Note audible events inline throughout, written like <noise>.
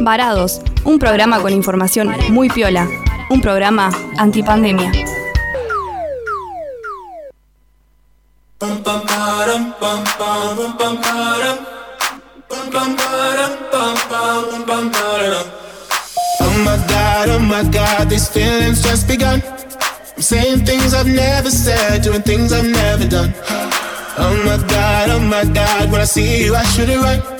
Varados, un programa con información muy piola, un programa antipandemia. Oh my god, oh my god, these feelings just begun. I'm saying things I've never said, doing things I've never done. Oh my god, oh my god, when I see you, I should it right.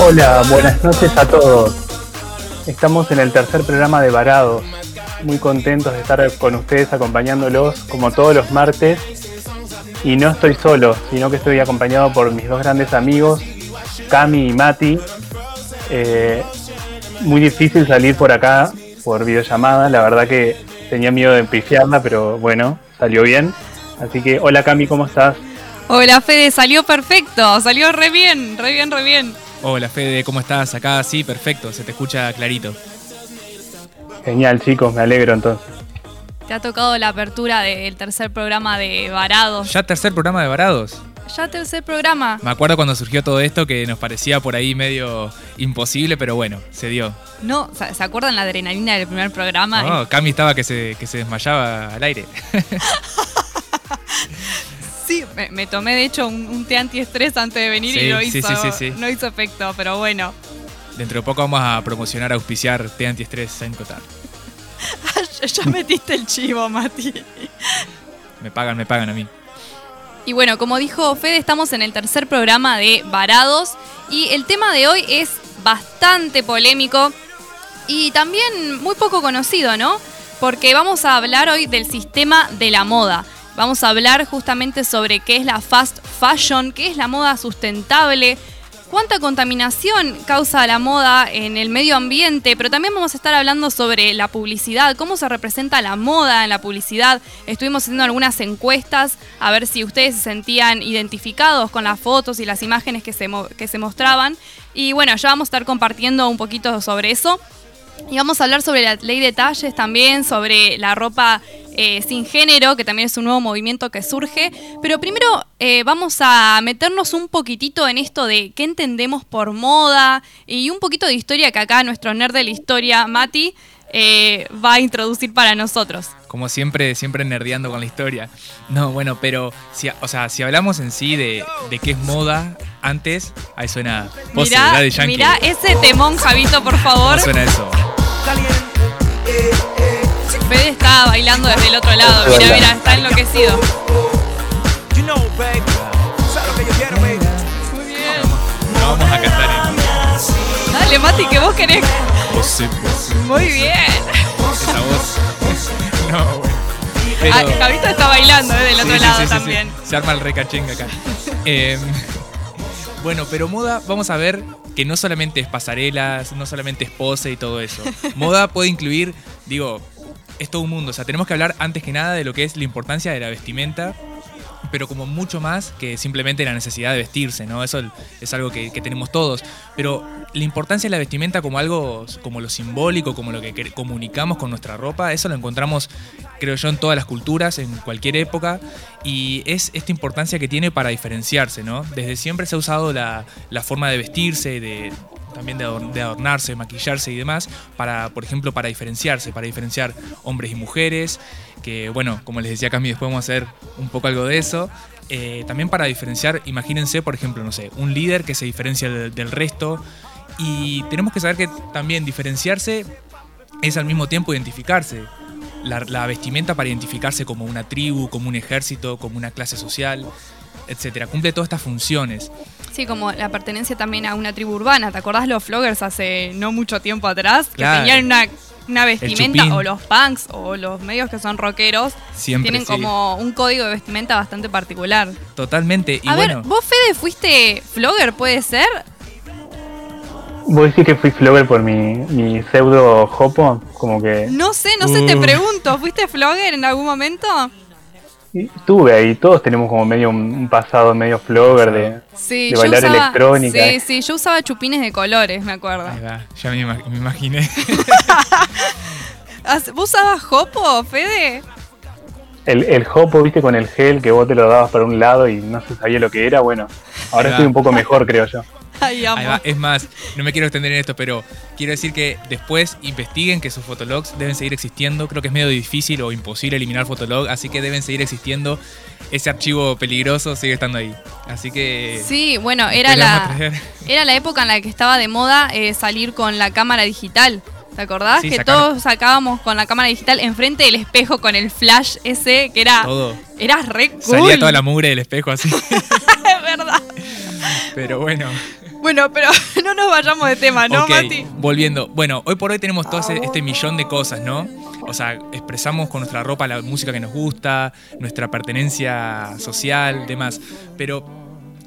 Hola, buenas noches a todos. Estamos en el tercer programa de Varados. Muy contentos de estar con ustedes acompañándolos como todos los martes. Y no estoy solo, sino que estoy acompañado por mis dos grandes amigos, Cami y Mati. Eh, muy difícil salir por acá por videollamada. La verdad que tenía miedo de pifiarla, pero bueno, salió bien. Así que, hola Cami, ¿cómo estás? Hola Fede, salió perfecto, salió re bien, re bien, re bien. Hola Fede, ¿cómo estás? Acá sí, perfecto, se te escucha clarito. Genial, chicos, me alegro entonces. Te ha tocado la apertura del tercer programa de Varados. ¿Ya tercer programa de Varados? Ya tercer programa. Me acuerdo cuando surgió todo esto que nos parecía por ahí medio imposible, pero bueno, se dio. No, ¿se se acuerdan la adrenalina del primer programa? No, Cami estaba que se, que se desmayaba al aire. <laughs> Sí, me, me tomé de hecho un, un té antiestrés antes de venir Sí, y no hizo, sí, sí, sí. no hizo efecto, pero bueno. Dentro de poco vamos a promocionar, auspiciar té antiestrés en Cotar. <laughs> ya metiste el chivo, Mati. Me pagan, me pagan a mí. Y bueno, como dijo Fede, estamos en el tercer programa de Varados y el tema de hoy es bastante polémico y también muy poco conocido, ¿no? Porque vamos a hablar hoy del sistema de la moda. Vamos a hablar justamente sobre qué es la fast fashion, qué es la moda sustentable, cuánta contaminación causa la moda en el medio ambiente, pero también vamos a estar hablando sobre la publicidad, cómo se representa la moda en la publicidad. Estuvimos haciendo algunas encuestas a ver si ustedes se sentían identificados con las fotos y las imágenes que se, que se mostraban. Y bueno, ya vamos a estar compartiendo un poquito sobre eso. Y vamos a hablar sobre la ley de talles también, sobre la ropa eh, sin género, que también es un nuevo movimiento que surge. Pero primero eh, vamos a meternos un poquitito en esto de qué entendemos por moda y un poquito de historia que acá nuestro nerd de la historia, Mati, eh, va a introducir para nosotros. Como siempre, siempre nerdeando con la historia. No, bueno, pero si, o sea, si hablamos en sí de, de qué es moda antes, ahí suena pose Mirá, de Yankee. mirá ese temón, Javito, por favor. ¿Cómo suena eso? Fede está bailando desde el otro lado. Mira, mira, está enloquecido. Muy bien. No vamos a cantar en Dale, Mati, que vos querés. pose, pose, Muy bien. esa voz. <laughs> No, bueno. Pero- Ah, Javito está bailando eh, del Sí, otro sí, lado sí, sí, también. sí. Se arma el recachenga acá. Em, bueno, pero moda, vamos a ver que no solamente es pasarelas, no solamente es pose y todo eso. Moda puede incluir, digo, es todo un mundo. O sea, tenemos que hablar antes que nada de lo que es la importancia de la vestimenta, pero como mucho más que simplemente la necesidad de vestirse, ¿no? Eso es algo que, tenemos todos. Pero la importancia de la vestimenta como algo, como lo simbólico, como lo que comunicamos con nuestra ropa, eso lo encontramos, creo yo, en todas las culturas, en cualquier época, y es esta importancia que tiene para diferenciarse, ¿no? Desde siempre se ha usado la forma de vestirse, de también de, de adornarse, maquillarse y demás, para, por ejemplo, para diferenciarse, para diferenciar hombres y mujeres, que bueno, como les decía Cami, después vamos a hacer un poco algo de eso. Eh, también para diferenciar, imagínense, por ejemplo, no sé, un líder que se diferencia del, del resto. Y tenemos que saber que también diferenciarse es al mismo tiempo identificarse. La, la vestimenta para identificarse como una tribu, como un ejército, como una clase social, etcétera. Cumple todas estas funciones. Sí, como la pertenencia también a una tribu urbana. ¿Te acordás los floggers hace no mucho tiempo atrás? Que Claro. tenían una, una vestimenta, o los punks, o los medios que son rockeros, Siempre, tienen sí. como un código de vestimenta bastante particular. Totalmente. Y a bueno, ver, vos Fede fuiste flogger, ¿puede ser? ¿Vos decís que fui flogger por mi, mi pseudo hopo? Como que No sé, no sé, te Uh. pregunto, ¿fuiste flogger en algún momento? Estuve ahí, todos tenemos como medio un, un pasado medio flogger de... Sí, De yo bailar usaba, electrónica. Sí, sí, yo usaba chupines de colores, me acuerdo. Ahí va, ya me, ima- me imaginé. <laughs> ¿Has- ¿Vos usabas jopo, Fede? El, el hopo, viste, con el gel que vos te lo dabas para un lado y no se sabía lo que era, bueno, ahora estoy un poco mejor, creo yo. <laughs> Ay, amo. Ahí va. Es más, no me quiero extender en esto, pero quiero decir que después investiguen que sus fotologs deben seguir existiendo. Creo que es medio difícil o imposible eliminar fotolog, así que deben seguir existiendo. Ese archivo peligroso sigue estando ahí. Así que. Sí, bueno, era la, era la época en la que estaba de moda eh, salir con la cámara digital. ¿Te acordás? Sí, que sacaron- todos sacábamos con la cámara digital enfrente del espejo con el flash ese que era. Todo. Era re cool. Salía toda la mugre del espejo así. <laughs> Es verdad. Pero bueno. Bueno, pero <laughs> no nos vayamos de tema, ¿no, Ok, Mati? volviendo. Bueno, hoy por hoy tenemos todo este millón de cosas, ¿no? O sea, expresamos con nuestra ropa la música que nos gusta, nuestra pertenencia social, demás. Pero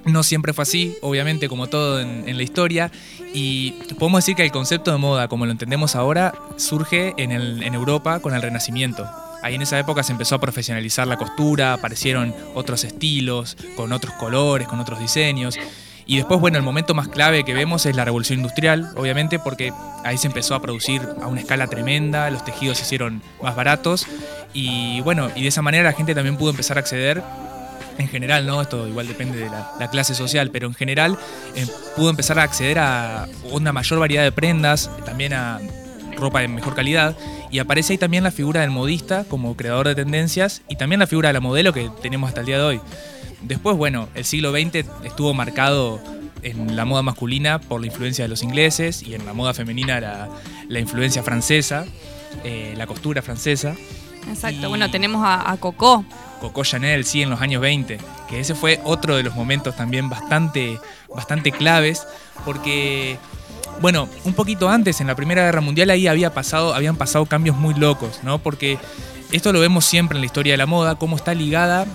no siempre fue así, obviamente, como todo en, en la historia. Y podemos decir que el concepto de moda, como lo entendemos ahora, surge en, el- en Europa con el Renacimiento. Ahí en esa época se empezó a profesionalizar la costura, aparecieron otros estilos, con otros colores, con otros diseños. Y después, bueno, el momento más clave que vemos es la revolución industrial, obviamente, porque ahí se empezó a producir a una escala tremenda, los tejidos se hicieron más baratos y bueno, y de esa manera la gente también pudo empezar a acceder, en general, ¿no? Esto igual depende de la, la clase social, pero en general eh, pudo empezar a acceder a una mayor variedad de prendas, también a ropa de mejor calidad, y aparece ahí también la figura del modista como creador de tendencias y también la figura de la modelo que tenemos hasta el día de hoy. Después, bueno, el siglo XX estuvo marcado en la moda masculina por la influencia de los ingleses y en la moda femenina la, la influencia francesa, eh, la costura francesa. Exacto, Y- bueno, tenemos a, a Coco. Coco Chanel, sí, en los años 20, que ese fue otro de los momentos también bastante, bastante claves, porque, bueno, un poquito antes, en la Primera Guerra Mundial, ahí había pasado, habían pasado cambios muy locos, ¿no? Porque esto lo vemos siempre en la historia de la moda, cómo está ligada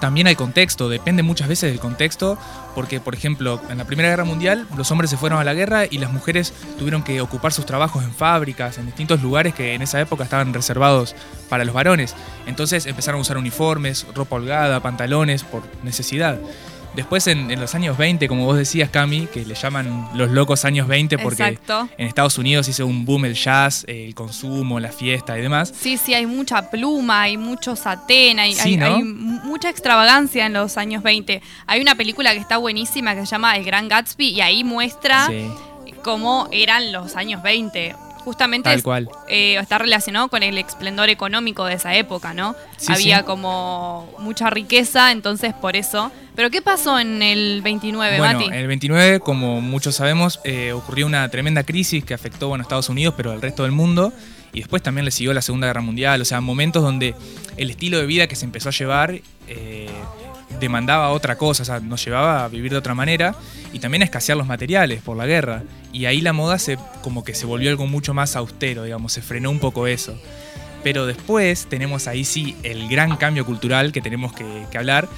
también al contexto, depende muchas veces del contexto, porque por ejemplo, en la Primera Guerra Mundial los hombres se fueron a la guerra y las mujeres tuvieron que ocupar sus trabajos en fábricas, en distintos lugares que en esa época estaban reservados para los varones. Entonces empezaron a usar uniformes, ropa holgada, pantalones por necesidad. Después en, en los años 20, como vos decías, Cami, que le llaman los locos años 20 porque Exacto. en Estados Unidos hizo un boom el jazz, el consumo, la fiesta y demás. Sí, sí, hay mucha pluma, hay mucho satén, hay, Sí, hay- ¿no? hay mu- mucha extravagancia en los años 20. Hay una película que está buenísima que se llama El Gran Gatsby y ahí muestra Sí, cómo eran los años 20. Justamente tal cual. eh, está relacionado con el esplendor económico de esa época, ¿no? Sí, Había sí. como mucha riqueza, entonces por eso. Pero ¿qué pasó en el 29, Bueno, Mati? en el 29, como muchos sabemos, eh, ocurrió una tremenda crisis que afectó bueno, a Estados Unidos, pero al resto del mundo. Y después también le siguió la Segunda Guerra Mundial. O sea, momentos donde el estilo de vida que se empezó a llevar eh, demandaba otra cosa. O sea, nos llevaba a vivir de otra manera. Y también a escasear los materiales por la guerra. Y ahí la moda se, como que se volvió algo mucho más austero, digamos. Se frenó un poco eso. Pero después tenemos ahí sí el gran cambio cultural que tenemos que, hablar,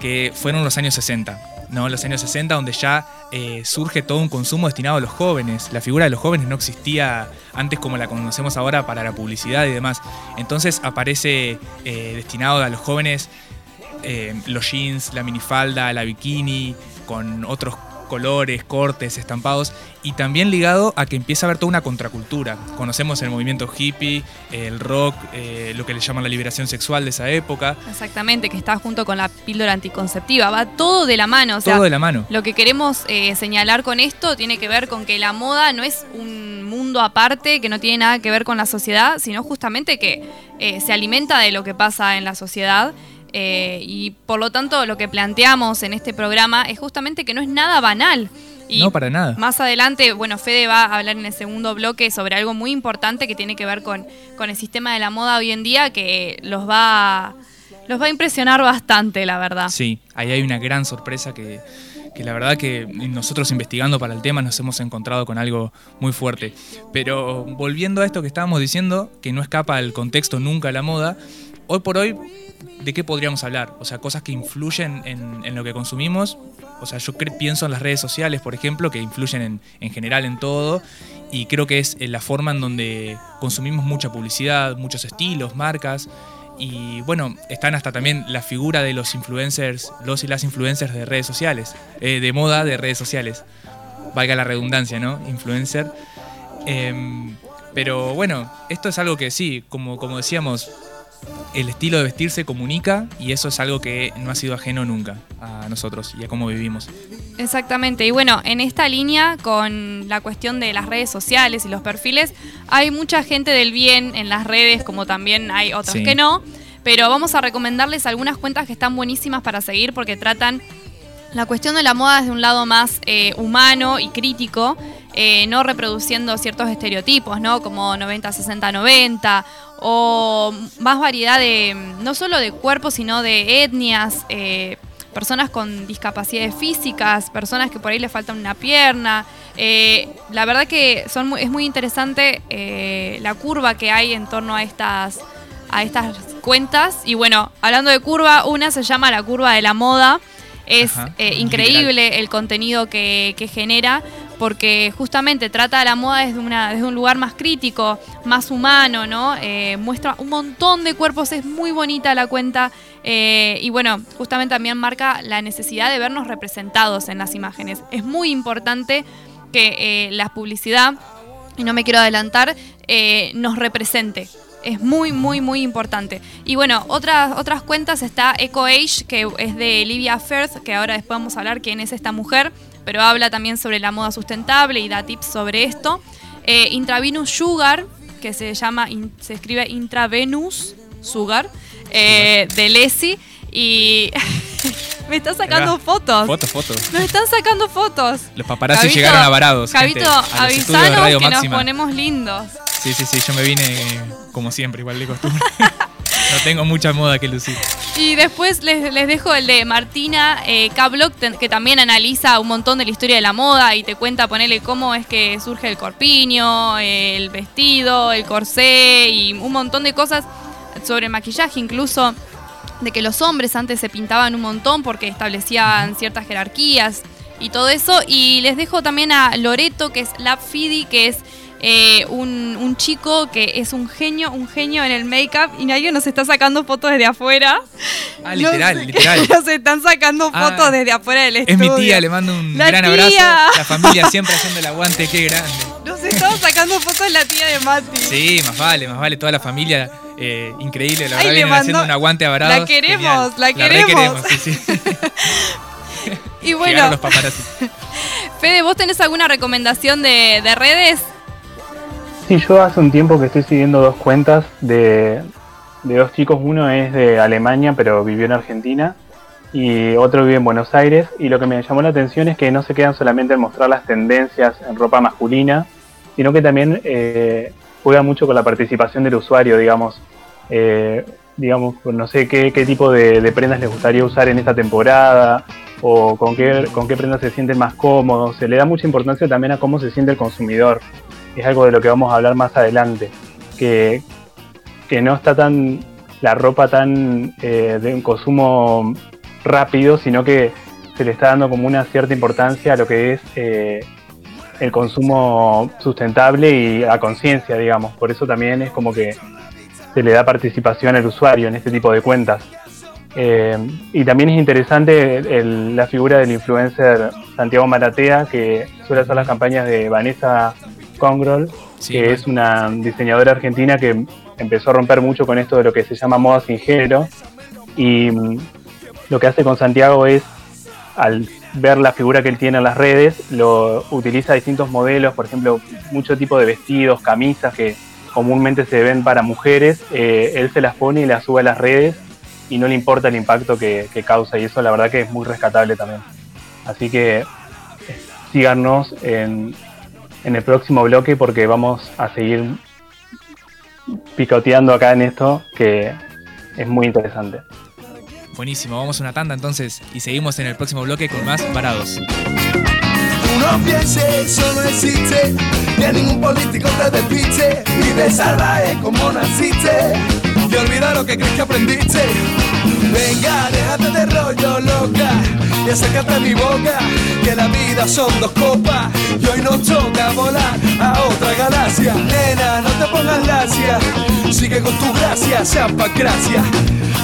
que fueron los años 60. ¿no? Los años 60 donde ya eh, surge todo un consumo destinado a los jóvenes. La figura de los jóvenes no existía antes como la conocemos ahora para la publicidad y demás. Entonces aparece eh, destinado a los jóvenes eh, los jeans, la minifalda, la bikini, con otros colores, cortes, estampados, y también ligado a que empieza a haber toda una contracultura. Conocemos el movimiento hippie, el rock, eh, lo que le llaman la liberación sexual de esa época, Exactamente, que está junto con la píldora anticonceptiva. Va todo de la mano. O sea, todo de la mano. Lo que queremos eh, señalar con esto tiene que ver con que la moda no es un mundo aparte que no tiene nada que ver con la sociedad, sino justamente que eh, se alimenta de lo que pasa en la sociedad. Eh, y por lo tanto lo que planteamos en este programa es justamente que no es nada banal. Y no, para nada. más adelante, bueno, Fede va a hablar en el segundo bloque sobre algo muy importante que tiene que ver con, con el sistema de la moda hoy en día que los va, los va a impresionar bastante, la verdad. Sí, ahí hay una gran sorpresa que, que la verdad que nosotros investigando para el tema nos hemos encontrado con algo muy fuerte. Pero volviendo a esto que estábamos diciendo, que no escapa al contexto nunca la moda, hoy por hoy, ¿de qué podríamos hablar? O sea, cosas que influyen en, lo que consumimos. O sea, yo pienso en las redes sociales, por ejemplo, que influyen en, en general en todo. Y creo que es la forma en donde consumimos mucha publicidad, muchos estilos, marcas. Y bueno, están hasta también la figura de los influencers, los y las influencers de redes sociales, eh, de moda de redes sociales. Valga la redundancia, ¿no? Influencer. Em, pero bueno, esto es algo que sí, como, como decíamos, el estilo de vestir se comunica y eso es algo que no ha sido ajeno nunca a nosotros y a cómo vivimos. Exactamente, y bueno, en esta línea con la cuestión de las redes sociales y los perfiles, hay mucha gente del bien en las redes, como también hay otros que no, pero vamos a recomendarles algunas cuentas que están buenísimas para seguir porque tratan la cuestión de la moda desde un lado más eh, humano y crítico, eh, no reproduciendo ciertos estereotipos, ¿no? Como 90, 60, 90, o más variedad de, no solo de cuerpos, sino de etnias. Eh, personas con discapacidades físicas, personas que por ahí le faltan una pierna. Eh, la verdad que son es muy interesante eh, la curva que hay en torno a estas, a estas cuentas. Y bueno, hablando de curva, una se llama la curva de la moda. Es increíble el contenido que, que genera porque justamente trata de la moda desde, una, desde un lugar más crítico, más humano, ¿no? Eh, muestra un montón de cuerpos, es muy bonita la cuenta eh, y bueno, justamente también marca la necesidad de vernos representados en las imágenes. Es muy importante que eh, la publicidad, y no me quiero adelantar, nos represente. Es muy, muy, muy importante. Y bueno, otras, otras cuentas está Eco Age, que es de Livia Firth, que ahora después vamos a hablar quién es esta mujer pero habla también sobre la moda sustentable y da tips sobre esto. Eh, Intravenous Sugar, que se llama, se escribe Intravenous Sugar, eh, de Lesi. Y <laughs> me está sacando fotos. Fotos, fotos. Me están sacando fotos. Los paparazzi llegaron a varados. Cabito, avisanos que nos ponemos lindos. Sí, sí, sí, yo me vine como siempre, igual de costumbre. <laughs> no tengo mucha moda que lucir. Y después les, dejo el de Martina eh, que también analiza un montón de la historia de la moda y te cuenta, ponerle cómo es que surge el corpiño, el vestido, el corsé y un montón de cosas sobre maquillaje, incluso de que los hombres antes se pintaban un montón porque establecían ciertas jerarquías y todo eso. Y les dejo también a Loreto, que es Lab Fidi, que es eh, un, chico que es un genio, un genio en el make-up y nadie nos está sacando fotos desde afuera. Ah, literal, literal. <laughs> Nos están sacando ah, fotos desde afuera del estudio. Es mi tía, le mando un gran abrazo. La <laughs> familia siempre haciendo el aguante, qué grande. Nos estamos sacando fotos de la tía de Mati. Sí, más vale, más vale, toda la familia. Eh, increíble, la verdad, vienen haciendo un aguante a La queremos, la queremos. sí, sí. <laughs> y bueno, los Fede, ¿vos tenés alguna recomendación de, de redes? Sí, yo hace un tiempo que estoy siguiendo dos cuentas de, dos chicos. Uno es de Alemania, pero vivió en Argentina, y otro vive en Buenos Aires. Y lo que me llamó la atención es que no se quedan solamente en mostrar las tendencias en ropa masculina, sino que también eh, juega mucho con la participación del usuario, digamos. Eh, digamos, no sé qué, tipo de, de, prendas les gustaría usar en esta temporada o con qué, con qué prendas se sienten más cómodos. Se le da mucha importancia también a cómo se siente el consumidor es algo de lo que vamos a hablar más adelante, que, que no está tan la ropa tan eh, de un consumo rápido, sino que se le está dando como una cierta importancia a lo que es eh, el consumo sustentable y a conciencia, digamos. Por eso también es como que se le da participación al usuario en este tipo de cuentas. Eh, y también es interesante la figura del influencer Santiago Maratea, que suele hacer las campañas de Vanessa Congrol, que es una diseñadora argentina que empezó a romper mucho con esto de lo que se llama moda sin género. Y mm, lo que hace con Santiago es, al ver la figura que él tiene en las redes, lo utiliza distintos modelos, por ejemplo, mucho tipo de vestidos, camisas que comúnmente se ven para mujeres, eh, él se las pone y las sube a las redes y no le importa el impacto que, que causa y eso la verdad que es muy rescatable también. Así que eh, síganos en, en el próximo bloque porque vamos a seguir picoteando acá en esto que es muy interesante. Buenísimo, vamos a una tanda entonces y seguimos en el próximo bloque con más parados. No piense, eso no existe, ni a ningún político te despiste, y de salvaje como naciste. y olvida lo que crees que aprendiste. Venga, déjate de rollo, loca, y acércate a mi boca, que la vida son dos copas, y hoy nos toca volar a otra galaxia. Nena, no te pongas lacia, sigue con tu gracia, sea gracia.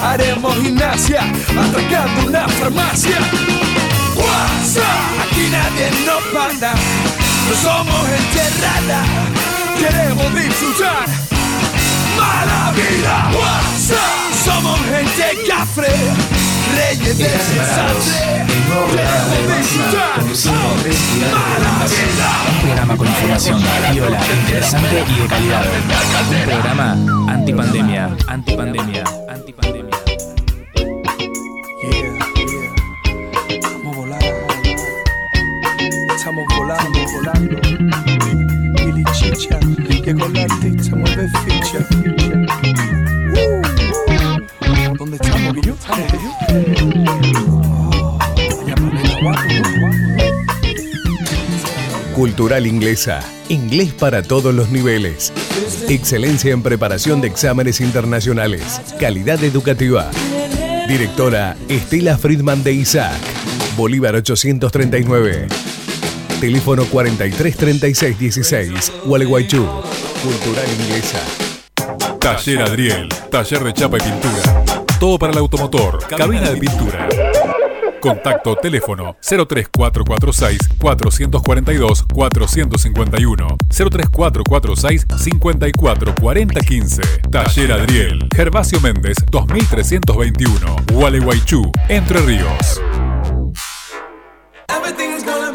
Haremos gimnasia, atracando una farmacia. Aquí nadie nos manda, no somos enterrada, queremos disfrutar. Mala vida, somos gente cafre, reyes de desastre. Queremos disfrutar. Mala vida. Un programa con información viola, interesante y de calidad. Un programa antipandemia, antipandemia, antipandemia. Yeah, yeah. Vamos a volar. Estamos volando, volando. Billy Chicha, llegó la artista, mueve ficha. Cultural Inglesa. Inglés para todos los niveles. Excelencia en preparación de exámenes internacionales. Calidad educativa. Directora Estela Friedman de Isaac. Bolívar 839. Teléfono 433616. Gualeguaychú. Cultural Inglesa. Taller Adriel, taller de chapa y pintura. Todo para el automotor, cabina de pintura. Contacto teléfono 03446 442 451 03446 544015 Taller Adriel Gervasio Méndez 2321 Gualeguaychú Entre Ríos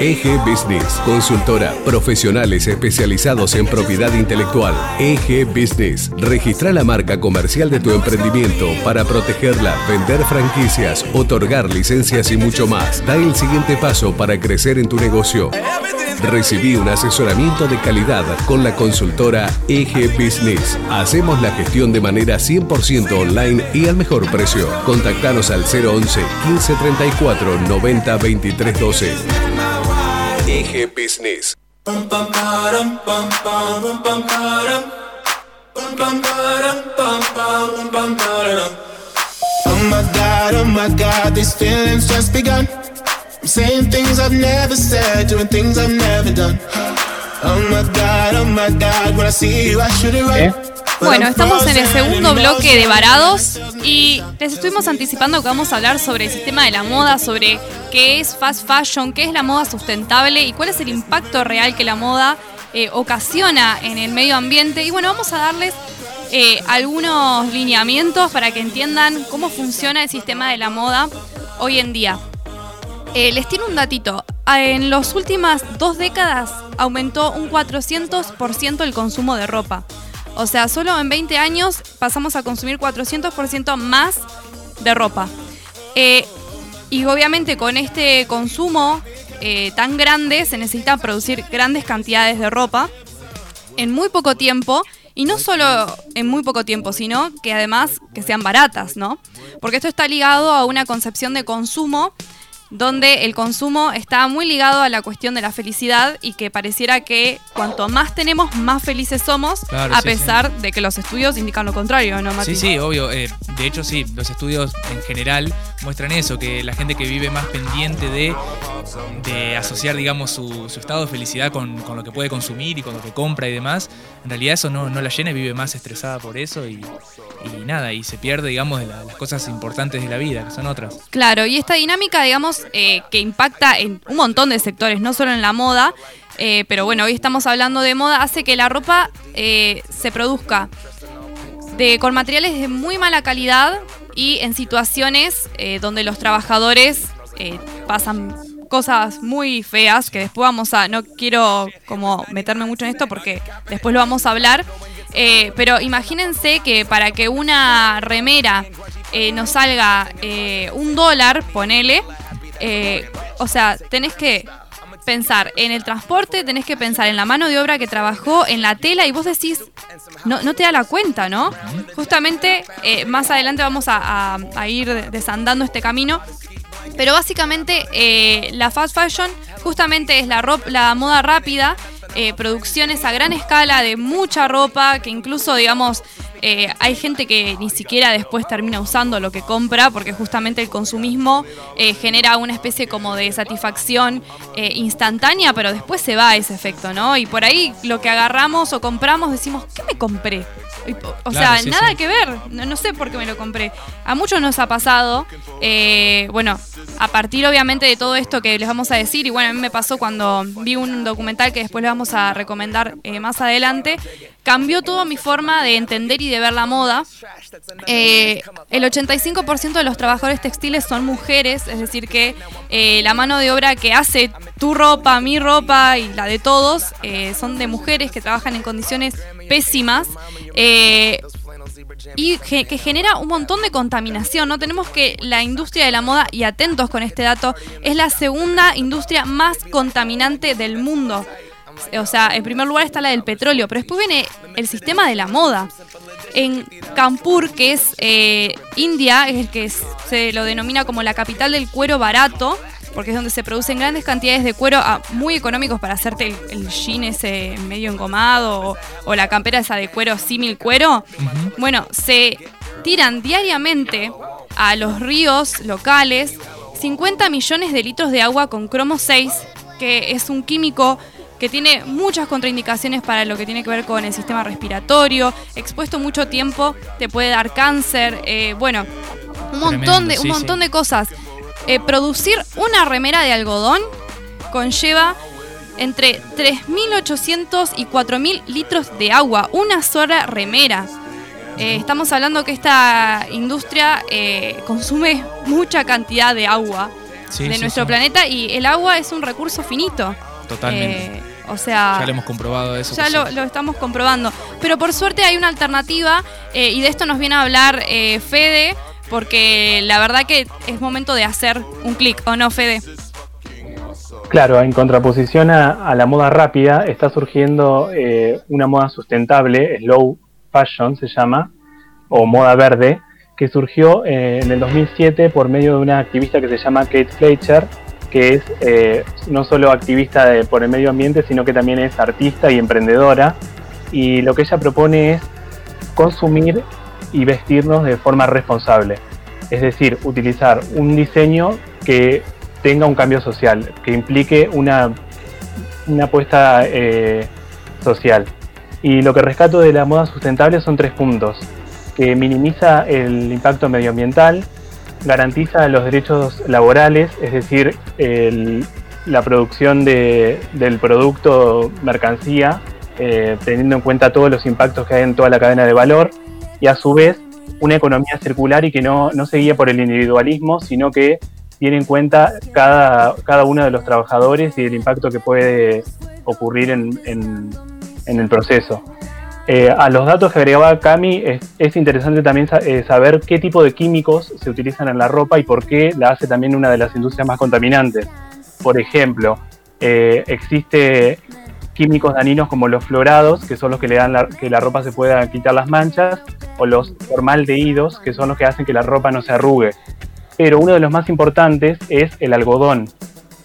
EG Business, consultora, profesionales especializados en propiedad intelectual. EG Business, registra la marca comercial de tu emprendimiento para protegerla, vender franquicias, otorgar licencias y mucho más. Da el siguiente paso para crecer en tu negocio. Recibí un asesoramiento de calidad con la consultora EG Business. Hacemos la gestión de manera 100% online y al mejor precio. Contactanos al 011 1534 90 23 12. EG Business. Oh my god, oh my god, these feelings just begun. I'm saying things I've never said, doing things I've never done. Oh my god, oh my god, when I see you, I should it right. Bueno, estamos en el segundo bloque de Varados y les estuvimos anticipando que vamos a hablar sobre el sistema de la moda, sobre qué es fast fashion, qué es la moda sustentable y cuál es el impacto real que la moda eh, ocasiona en el medio ambiente. Y bueno, vamos a darles eh, algunos lineamientos para que entiendan cómo funciona el sistema de la moda hoy en día. Eh, les tiene un datito. En las últimas dos décadas aumentó un 400% el consumo de ropa. O sea, solo en 20 años pasamos a consumir 400% más de ropa. Eh, y obviamente con este consumo eh, tan grande se necesita producir grandes cantidades de ropa en muy poco tiempo. Y no solo en muy poco tiempo, sino que además que sean baratas, ¿no? Porque esto está ligado a una concepción de consumo donde el consumo está muy ligado a la cuestión de la felicidad y que pareciera que cuanto más tenemos, más felices somos, Claro, a sí, pesar de que los estudios indican lo contrario, ¿no? Sí, sí, obvio. eh, de hecho, sí, los estudios en general muestran eso, que la gente que vive más pendiente de, de asociar, digamos, su, su estado de felicidad con, con lo que puede consumir y con lo que compra y demás, en realidad eso no, no la llena y vive más estresada por eso y, y nada, y se pierde, digamos, de la- las cosas importantes de la vida, que son otras. Claro, y esta dinámica, digamos, eh, que impacta en un montón de sectores, no solo en la moda, eh, pero bueno, hoy estamos hablando de moda, hace que la ropa eh, se produzca con materiales de muy mala calidad y en situaciones donde los trabajadores pasan cosas muy feas que después vamos a no quiero como meterme mucho en esto porque después lo vamos a hablar pero imagínense que para que una remera nos salga un dólar ponele eh, o sea tenés que pensar en el transporte, tenés que pensar en la mano de obra que trabajó, en la tela, y vos decís, no, no te da la cuenta, ¿no? Justamente eh, más adelante vamos a, a- a ir desandando este camino. Pero básicamente eh, la fast fashion justamente es la, la moda rápida, eh, producciones a gran escala de mucha ropa, que incluso, digamos, eh, hay gente que ni siquiera después termina usando lo que compra porque justamente el consumismo genera una especie como de satisfacción instantánea, pero después se va ese efecto, ¿no? Y por ahí lo que agarramos o compramos decimos, ¿qué me compré? O sea, nada que ver, no, sé por qué me lo compré. A muchos nos ha pasado, bueno, a partir obviamente de todo esto que les vamos a decir, y bueno, a mí me pasó cuando vi un documental que después les vamos a recomendar más adelante, cambió toda mi forma de entender y de ver la moda. Eh, el 85% de los trabajadores textiles son mujeres, es decir, que eh, la mano de obra que hace tu ropa, mi ropa y la de todos eh, son de mujeres que trabajan en condiciones pésimas. y que genera un montón de contaminación, ¿no? Tenemos que la industria de la moda, y atentos con este dato, es la segunda industria más contaminante del mundo. O sea, en primer lugar está la del petróleo, pero después viene el sistema de la moda. En Kanpur, que es eh, India, es el que se lo denomina como la capital del cuero barato, porque es donde se producen grandes cantidades de cuero ah, muy económicos para hacerte el, jean ese medio engomado o, la campera esa de cuero símil cuero. Bueno, se tiran diariamente a los ríos locales 50 millones de litros de agua con cromo 6, que es un químico que tiene muchas contraindicaciones para lo que tiene que ver con el sistema respiratorio, expuesto mucho tiempo te puede dar cáncer, eh, bueno, un montón, de, un montón de cosas. Eh, producir una remera de algodón conlleva entre 3.800 y 4.000 litros de agua, una sola remera. Eh, estamos hablando que esta industria consume mucha cantidad de agua de nuestro planeta y el agua es un recurso finito. Totalmente. O sea, ya lo hemos comprobado eso. Ya lo, estamos comprobando. Pero por suerte hay una alternativa eh, y de esto nos viene a hablar eh, Fede, porque la verdad que es momento de hacer un clic, ¿o no, Fede? Claro, en contraposición a, la moda rápida está surgiendo eh, una moda sustentable, slow fashion se llama, o moda verde, que surgió en el 2007 por medio de una activista que se llama Kate Fletcher, que es eh, no solo activista por el medio ambiente, sino que también es artista y emprendedora. Y lo que ella propone es consumir y vestirnos de forma responsable. Es decir, utilizar un diseño que tenga un cambio social, que implique una, una apuesta eh, social. Y lo que rescato de la moda sustentable son tres puntos, que minimiza el impacto medioambiental, garantiza los derechos laborales, es decir, la producción del producto mercancía, eh, teniendo en cuenta todos los impactos que hay en toda la cadena de valor, y a su vez una economía circular y que no, no se guía por el individualismo, sino que tiene en cuenta cada, cada uno de los trabajadores y el impacto que puede ocurrir en, en el proceso. Eh, a los datos que agregaba Cami, es, interesante también eh, saber qué tipo de químicos se utilizan en la ropa y por qué la hace también una de las industrias más contaminantes. Por ejemplo, eh, existe químicos daninos como los florados, que son los que le dan que la ropa se pueda quitar las manchas, o los formaldehídos, que son los que hacen que la ropa no se arrugue. Pero uno de los más importantes es el algodón,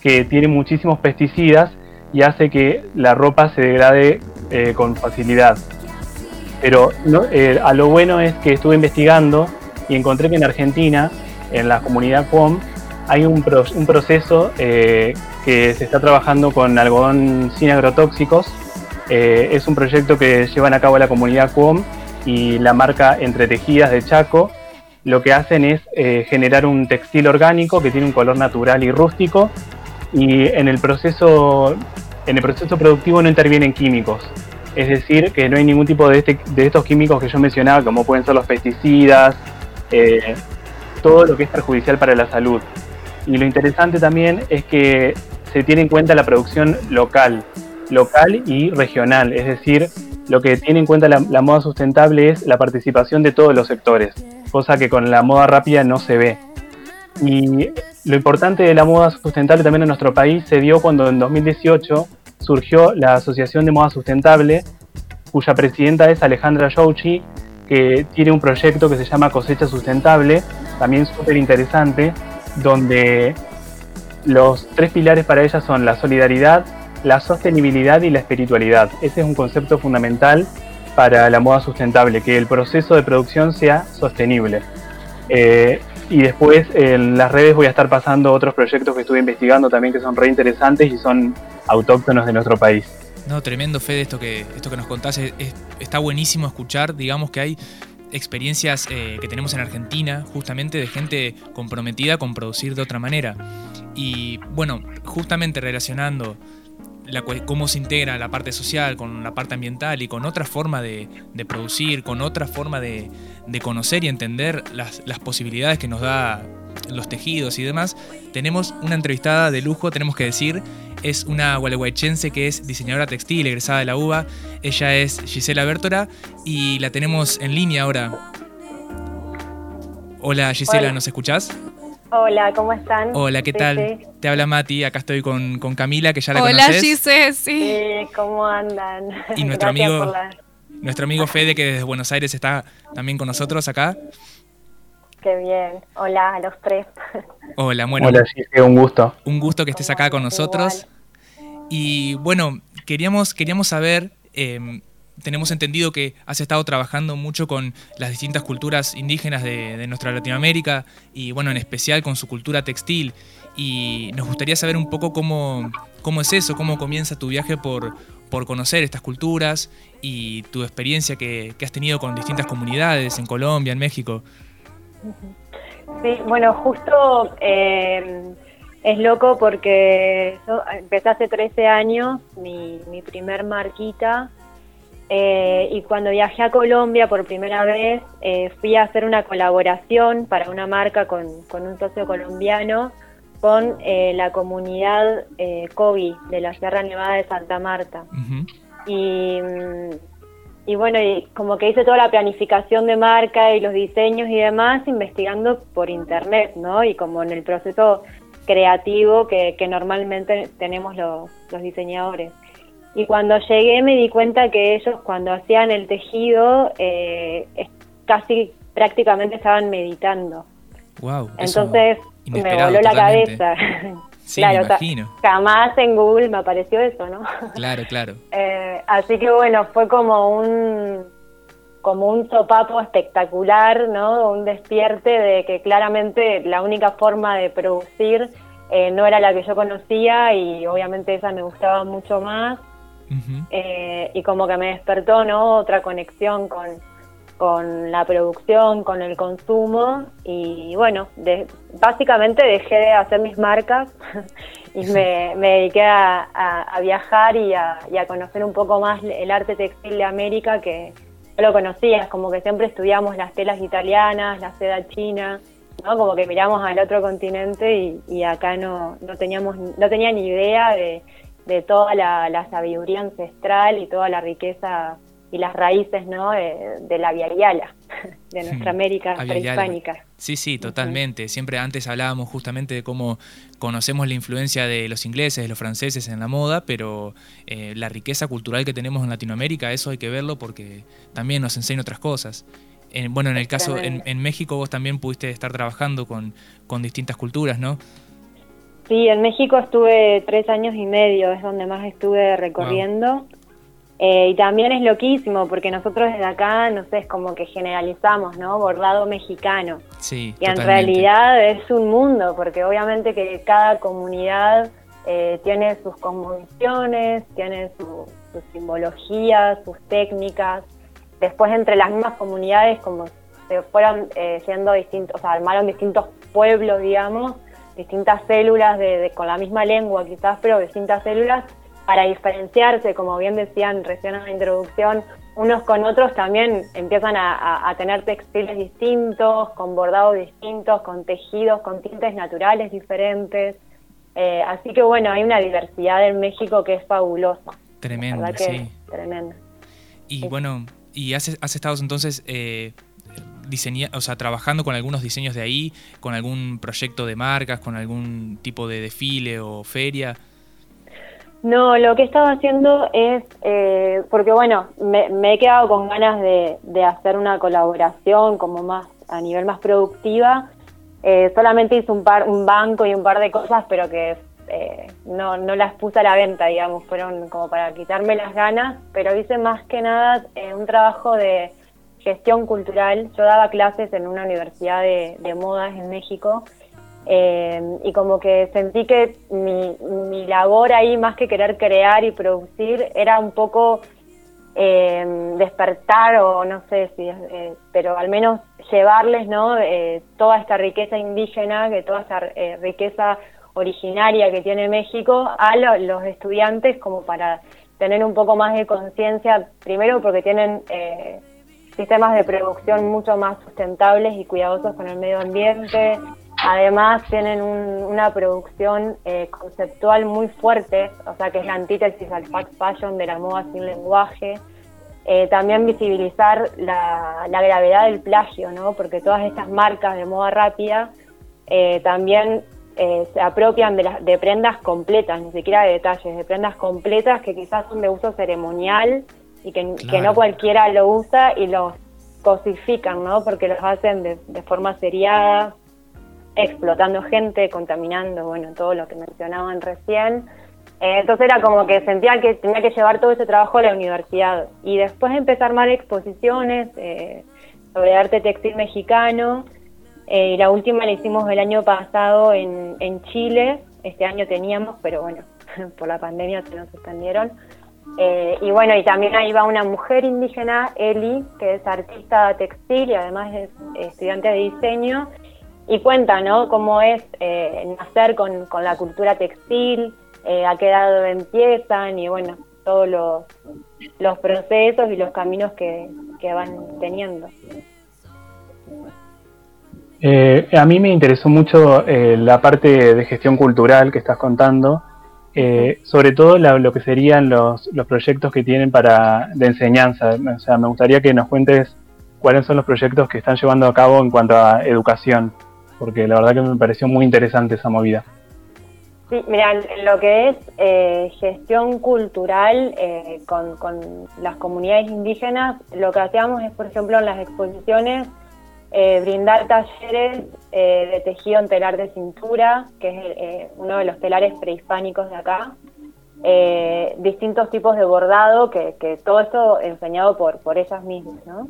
que tiene muchísimos pesticidas y hace que la ropa se degrade con facilidad. Pero eh, a lo bueno es que estuve investigando y encontré que en Argentina, en la comunidad COM, hay un, proceso eh, que se está trabajando con algodón sin agrotóxicos. Eh, es un proyecto que llevan a cabo la comunidad COM y la marca Entre Tejidas de Chaco. Lo que hacen es generar un textil orgánico que tiene un color natural y rústico y en el proceso, en el proceso productivo no intervienen químicos es decir, que no hay ningún tipo de, este, de estos químicos que yo mencionaba, como pueden ser los pesticidas, eh, todo lo que es perjudicial para la salud. Y lo interesante también es que se tiene en cuenta la producción local, local y regional, es decir, lo que tiene en cuenta la, la moda sustentable es la participación de todos los sectores, cosa que con la moda rápida no se ve. Y lo importante de la moda sustentable también en nuestro país se dio cuando en 2018 surgió la Asociación de Moda Sustentable, cuya presidenta es Alejandra Jouchi, que tiene un proyecto que se llama Cosecha Sustentable, también súper interesante, donde los tres pilares para ella son la solidaridad, la sostenibilidad y la espiritualidad. Ese es un concepto fundamental para la moda sustentable, que el proceso de producción sea sostenible. Eh, y después en las redes voy a estar pasando otros proyectos que estuve investigando también que son re interesantes y son autóctonos de nuestro país. No, tremendo, Fede, esto que, esto que nos contás. está buenísimo escuchar, digamos, que hay experiencias eh, que tenemos en Argentina, justamente de gente comprometida con producir de otra manera. Y bueno, justamente relacionando cómo se integra la parte social con la parte ambiental y con otra forma de, producir, con otra forma de, conocer y entender las, posibilidades que nos da los tejidos y demás, tenemos una entrevistada de lujo, tenemos que decir, es una gualeguaychense que es diseñadora textil, egresada de la UBA, ella es Gisela Bertora y la tenemos en línea ahora. Hola Gisela, ¿nos escuchás? Hola, ¿cómo están? Hola, ¿qué tal? Te habla Mati, acá estoy con, Camila, que ya la Hola, conoces. Hola, sí. sí. ¿Cómo andan? Y <laughs> nuestro amigo, nuestro amigo Fede, que desde Buenos Aires está también con nosotros acá. Qué bien. Hola a los tres. Hola, <laughs> bueno. Hola, sí, un gusto. Un gusto que estés acá con nosotros. Y bueno, queríamos, queríamos saber... Em, tenemos entendido que has estado trabajando mucho con las distintas culturas indígenas de, nuestra Latinoamérica y bueno, en especial con su cultura textil. Y nos gustaría saber un poco cómo, cómo es eso, cómo comienza tu viaje por, por conocer estas culturas y tu experiencia que, has tenido con distintas comunidades en Colombia, en México. Sí, bueno, justo eh, es loco porque yo empecé hace 13 años mi, mi primer marquita eh, y cuando viajé a Colombia por primera vez, eh, fui a hacer una colaboración para una marca con, un socio colombiano con eh, la comunidad eh, COBI de la Sierra Nevada de Santa Marta. y, y, bueno, y como que hice toda la planificación de marca y los diseños y demás investigando por internet, ¿no? Y como en el proceso creativo que, que normalmente tenemos los, los diseñadores. Y cuando llegué me di cuenta que ellos cuando hacían el tejido eh, casi prácticamente estaban meditando. Wow, Entonces me voló la cabeza. <laughs> Sí, me imagino. jamás en Google me apareció eso, ¿no? <laughs> Claro, claro. Eh, así que bueno, fue como un como un sopapo espectacular, ¿no? Un despierte de que claramente la única forma de producir eh, no era la que yo conocía y obviamente esa me gustaba mucho más. Eh, y como que me despertó ¿no? otra conexión con, con la producción, con el consumo y bueno, básicamente dejé de hacer mis marcas <laughs> y me, dediqué a, viajar y a, conocer un poco más el arte textil de América que no lo conocía, como que siempre estudiamos las telas italianas, la seda china, ¿no? como que miramos al otro continente y, y acá no, no, teníamos, no tenía ni idea de de toda la, sabiduría ancestral y toda la riqueza y las raíces ¿no? de, la viariala, <laughs> de nuestra América prehispánica. Sí, sí, totalmente. Siempre antes hablábamos justamente de cómo conocemos la influencia de los ingleses, de los franceses en la moda, pero eh, la riqueza cultural que tenemos en Latinoamérica, eso hay que verlo porque también nos enseña otras cosas. bueno, en el caso, en, en, México vos también pudiste estar trabajando con, con distintas culturas, ¿no? Sí, en México estuve tres años y medio, es donde más estuve recorriendo. Eh, y también es loquísimo, porque nosotros desde acá, no sé, es como que generalizamos, ¿no? Bordado mexicano. Sí. Y en realidad es un mundo, porque obviamente que cada comunidad eh, tiene sus convenciones, tiene su, sus simbologías, sus técnicas. Después entre las mismas comunidades, como se fueron eh, siendo distintos, o sea, armaron distintos pueblos, digamos, distintas células de, con la misma lengua quizás, pero distintas células para diferenciarse, como bien decían recién en la introducción, unos con otros también empiezan a, tener textiles distintos, con bordados distintos, con tejidos, con tintes naturales diferentes. Eh, así que bueno, hay una diversidad en México que es fabulosa. Tremenda, sí. Tremenda. Y bueno, ¿y has, has estado entonces eh, diseña, o sea, trabajando con algunos diseños de ahí, con algún proyecto de marcas, con algún tipo de desfile o feria? No, lo que he estado haciendo es, eh, porque bueno, me, he quedado con ganas de, hacer una colaboración como más a nivel más productiva. Eh, solamente hice un par, un banco y un par de cosas, pero que eh, no, no las puse a la venta, digamos, fueron como para quitarme las ganas, pero hice más que nada eh, un trabajo de gestión cultural. Yo daba clases en una universidad de, modas en México eh, y como que sentí que mi, labor ahí, más que querer crear y producir, era un poco despertar o no sé si, pero al menos llevarles ¿no? toda esta riqueza indígena, que toda esta riqueza originaria que tiene México a los estudiantes como para tener un poco más de conciencia, primero porque tienen eh, sistemas de producción mucho más sustentables y cuidadosos con el medio ambiente, además tienen una producción eh, conceptual muy fuerte, o sea que es la antítesis al fast fashion de la moda sin lenguaje, eh, también visibilizar la, la, gravedad del plagio, ¿no? porque todas estas marcas de moda rápida también eh, se apropian de, las, de prendas completas, ni siquiera de detalles, de prendas completas que quizás son de uso ceremonial y que, no cualquiera lo usa y los cosifican, ¿no? Porque los hacen de, forma seriada, explotando gente, contaminando, bueno, todo lo que mencionaban recién. Eh, entonces era como que sentía que tenía que llevar todo ese trabajo a la universidad y después empezar a armar exposiciones eh, sobre arte textil mexicano eh, la última la hicimos el año pasado en, en Chile, este año teníamos, pero bueno, <laughs> por la pandemia se nos suspendieron. Eh, y bueno, y también ahí va una mujer indígena, Eli, que es artista textil y además es estudiante de diseño, y cuenta, ¿no? Cómo es eh, nacer con, con, la cultura textil, a qué edad empiezan y bueno, todos los, los procesos y los caminos que, que van teniendo. Eh, a mí me interesó mucho eh, la parte de gestión cultural que estás contando, eh, sobre todo lo que serían los, los, proyectos que tienen para de enseñanza. O sea, me gustaría que nos cuentes cuáles son los proyectos que están llevando a cabo en cuanto a educación, porque la verdad que me pareció muy interesante esa movida. Sí, mira, lo que es gestión cultural con, con las comunidades indígenas, lo que hacíamos es, por ejemplo, en las exposiciones, eh, brindar talleres eh, de tejido en telar de cintura, que es eh, uno de los telares prehispánicos de acá, distintos tipos de bordado, que, todo esto enseñado por, por ellas mismas, ¿no?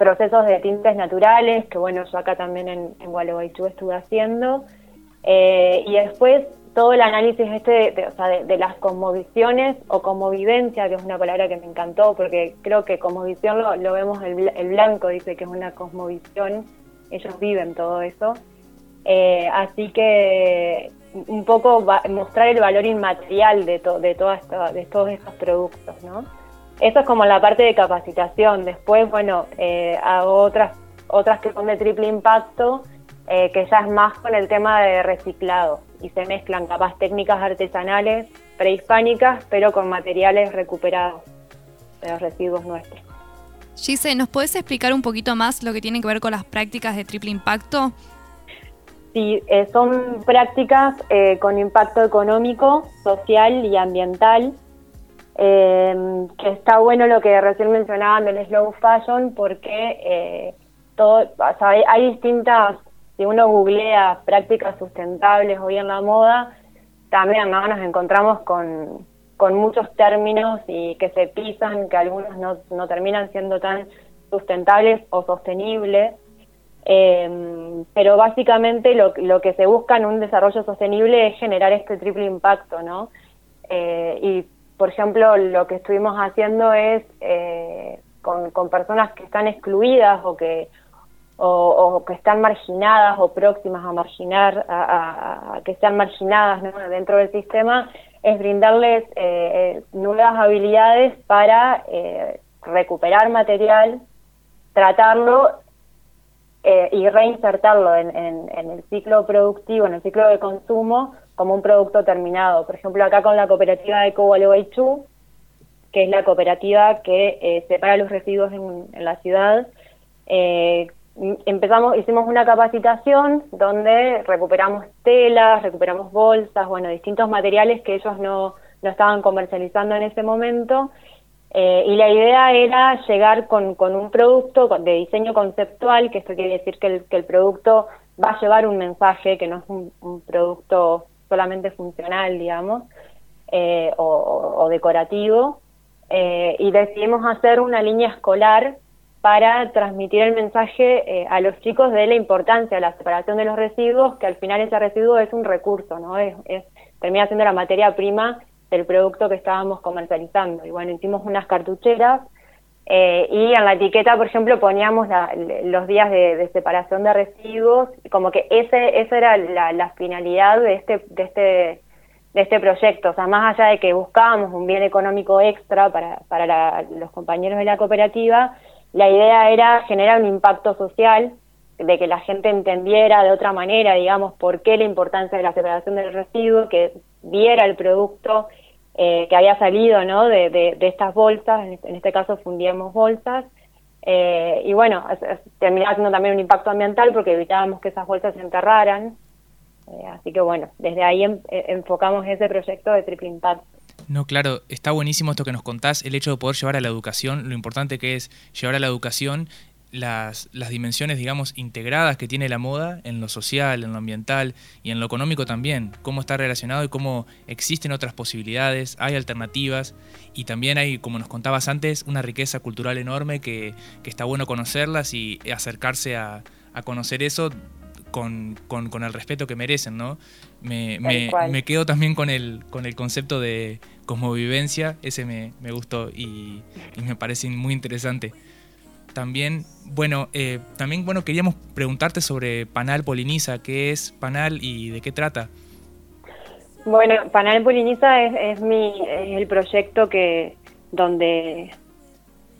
Procesos de tintes naturales, que bueno, yo acá también en, en Gualeguaychú estuve haciendo, y después todo el análisis este de, las cosmovisiones o cosmovivencia, que es una palabra que me encantó, porque creo que cosmovisión lo, vemos, el, blanco dice que es una cosmovisión, ellos viven todo eso. Eh, así que un poco mostrar el valor inmaterial de, de, toda de todos estos productos, ¿no? Eso es como la parte de capacitación. Después, bueno, eh, hago otras, otras que son de triple impacto, eh, que ya es más con el tema de reciclado y se mezclan capaz técnicas artesanales prehispánicas, pero con materiales recuperados de los residuos nuestros. Gise, ¿nos puedes explicar un poquito más lo que tiene que ver con las prácticas de triple impacto? Sí, eh, son prácticas eh, con impacto económico, social y ambiental. Eh, que está bueno lo que recién mencionaban del slow fashion porque todo, hay distintas si uno googlea prácticas sustentables hoy en la moda, también nos encontramos con, muchos términos y que se pisan, que algunos no, terminan siendo tan sustentables o sostenibles. Em, pero básicamente lo, que se busca en un desarrollo sostenible es generar este triple impacto, ¿no? Eh, y, por ejemplo, lo que estuvimos haciendo es eh, con, personas que están excluidas o que, o, que están marginadas o próximas a marginar, a, que sean marginadas dentro del sistema, es brindarles eh, eh, nuevas habilidades para eh, recuperar material, tratarlo y reinsertarlo en, el ciclo productivo, en el ciclo de consumo, como un producto terminado. Por ejemplo, acá con la cooperativa de Gualeguaychú, que es la cooperativa que separa los residuos en, la ciudad, eh, empezamos, hicimos una capacitación donde recuperamos telas, recuperamos bolsas, bueno, distintos materiales que ellos no, no estaban comercializando en ese momento. Eh, y la idea era llegar con, con un producto de diseño conceptual, que esto quiere decir que el, que el producto va a llevar un mensaje, que no es un, producto solamente funcional, digamos, eh, o, decorativo, eh, y decidimos hacer una línea escolar para transmitir el mensaje a los chicos de la importancia de la separación de los residuos, que al final ese residuo es un recurso, ¿no? Es, es, termina siendo la materia prima del producto que estábamos comercializando. Y bueno, hicimos unas cartucheras eh, y en la etiqueta, por ejemplo, poníamos los días de, separación de residuos, como que ese, esa era la, finalidad de este, de este, de este proyecto. O sea, más allá de que buscábamos un bien económico extra para, para los compañeros de la cooperativa, la idea era generar un impacto social, de que la gente entendiera de otra manera, digamos, por qué la importancia de la separación del residuo, que viera el producto eh, que había salido ¿no? de, de, estas bolsas, en este, este caso fundíamos bolsas, eh, y bueno, terminaba siendo también un impacto ambiental porque evitábamos que esas bolsas se enterraran, eh, así que bueno, desde ahí enfocamos ese proyecto de triple impacto. No, claro, está buenísimo esto que nos contás, el hecho de poder llevar a la educación, lo importante que es llevar a la educación las, las, dimensiones, digamos, integradas que tiene la moda en lo social, en lo ambiental y en lo económico también, cómo está relacionado y cómo existen otras posibilidades, hay alternativas y también hay, como nos contabas antes, una riqueza cultural enorme que, que está bueno conocerlas y acercarse a, a conocer eso con, con, el respeto que merecen, ¿no? Me, me, me, quedo también con el, con el concepto de cosmovivencia, ese me, me gustó y, y me parece muy interesante. También, bueno, eh, también bueno, queríamos preguntarte sobre Panal Poliniza, ¿qué es Panal y de qué trata? Bueno, Panal Poliniza es, es mi, el proyecto que donde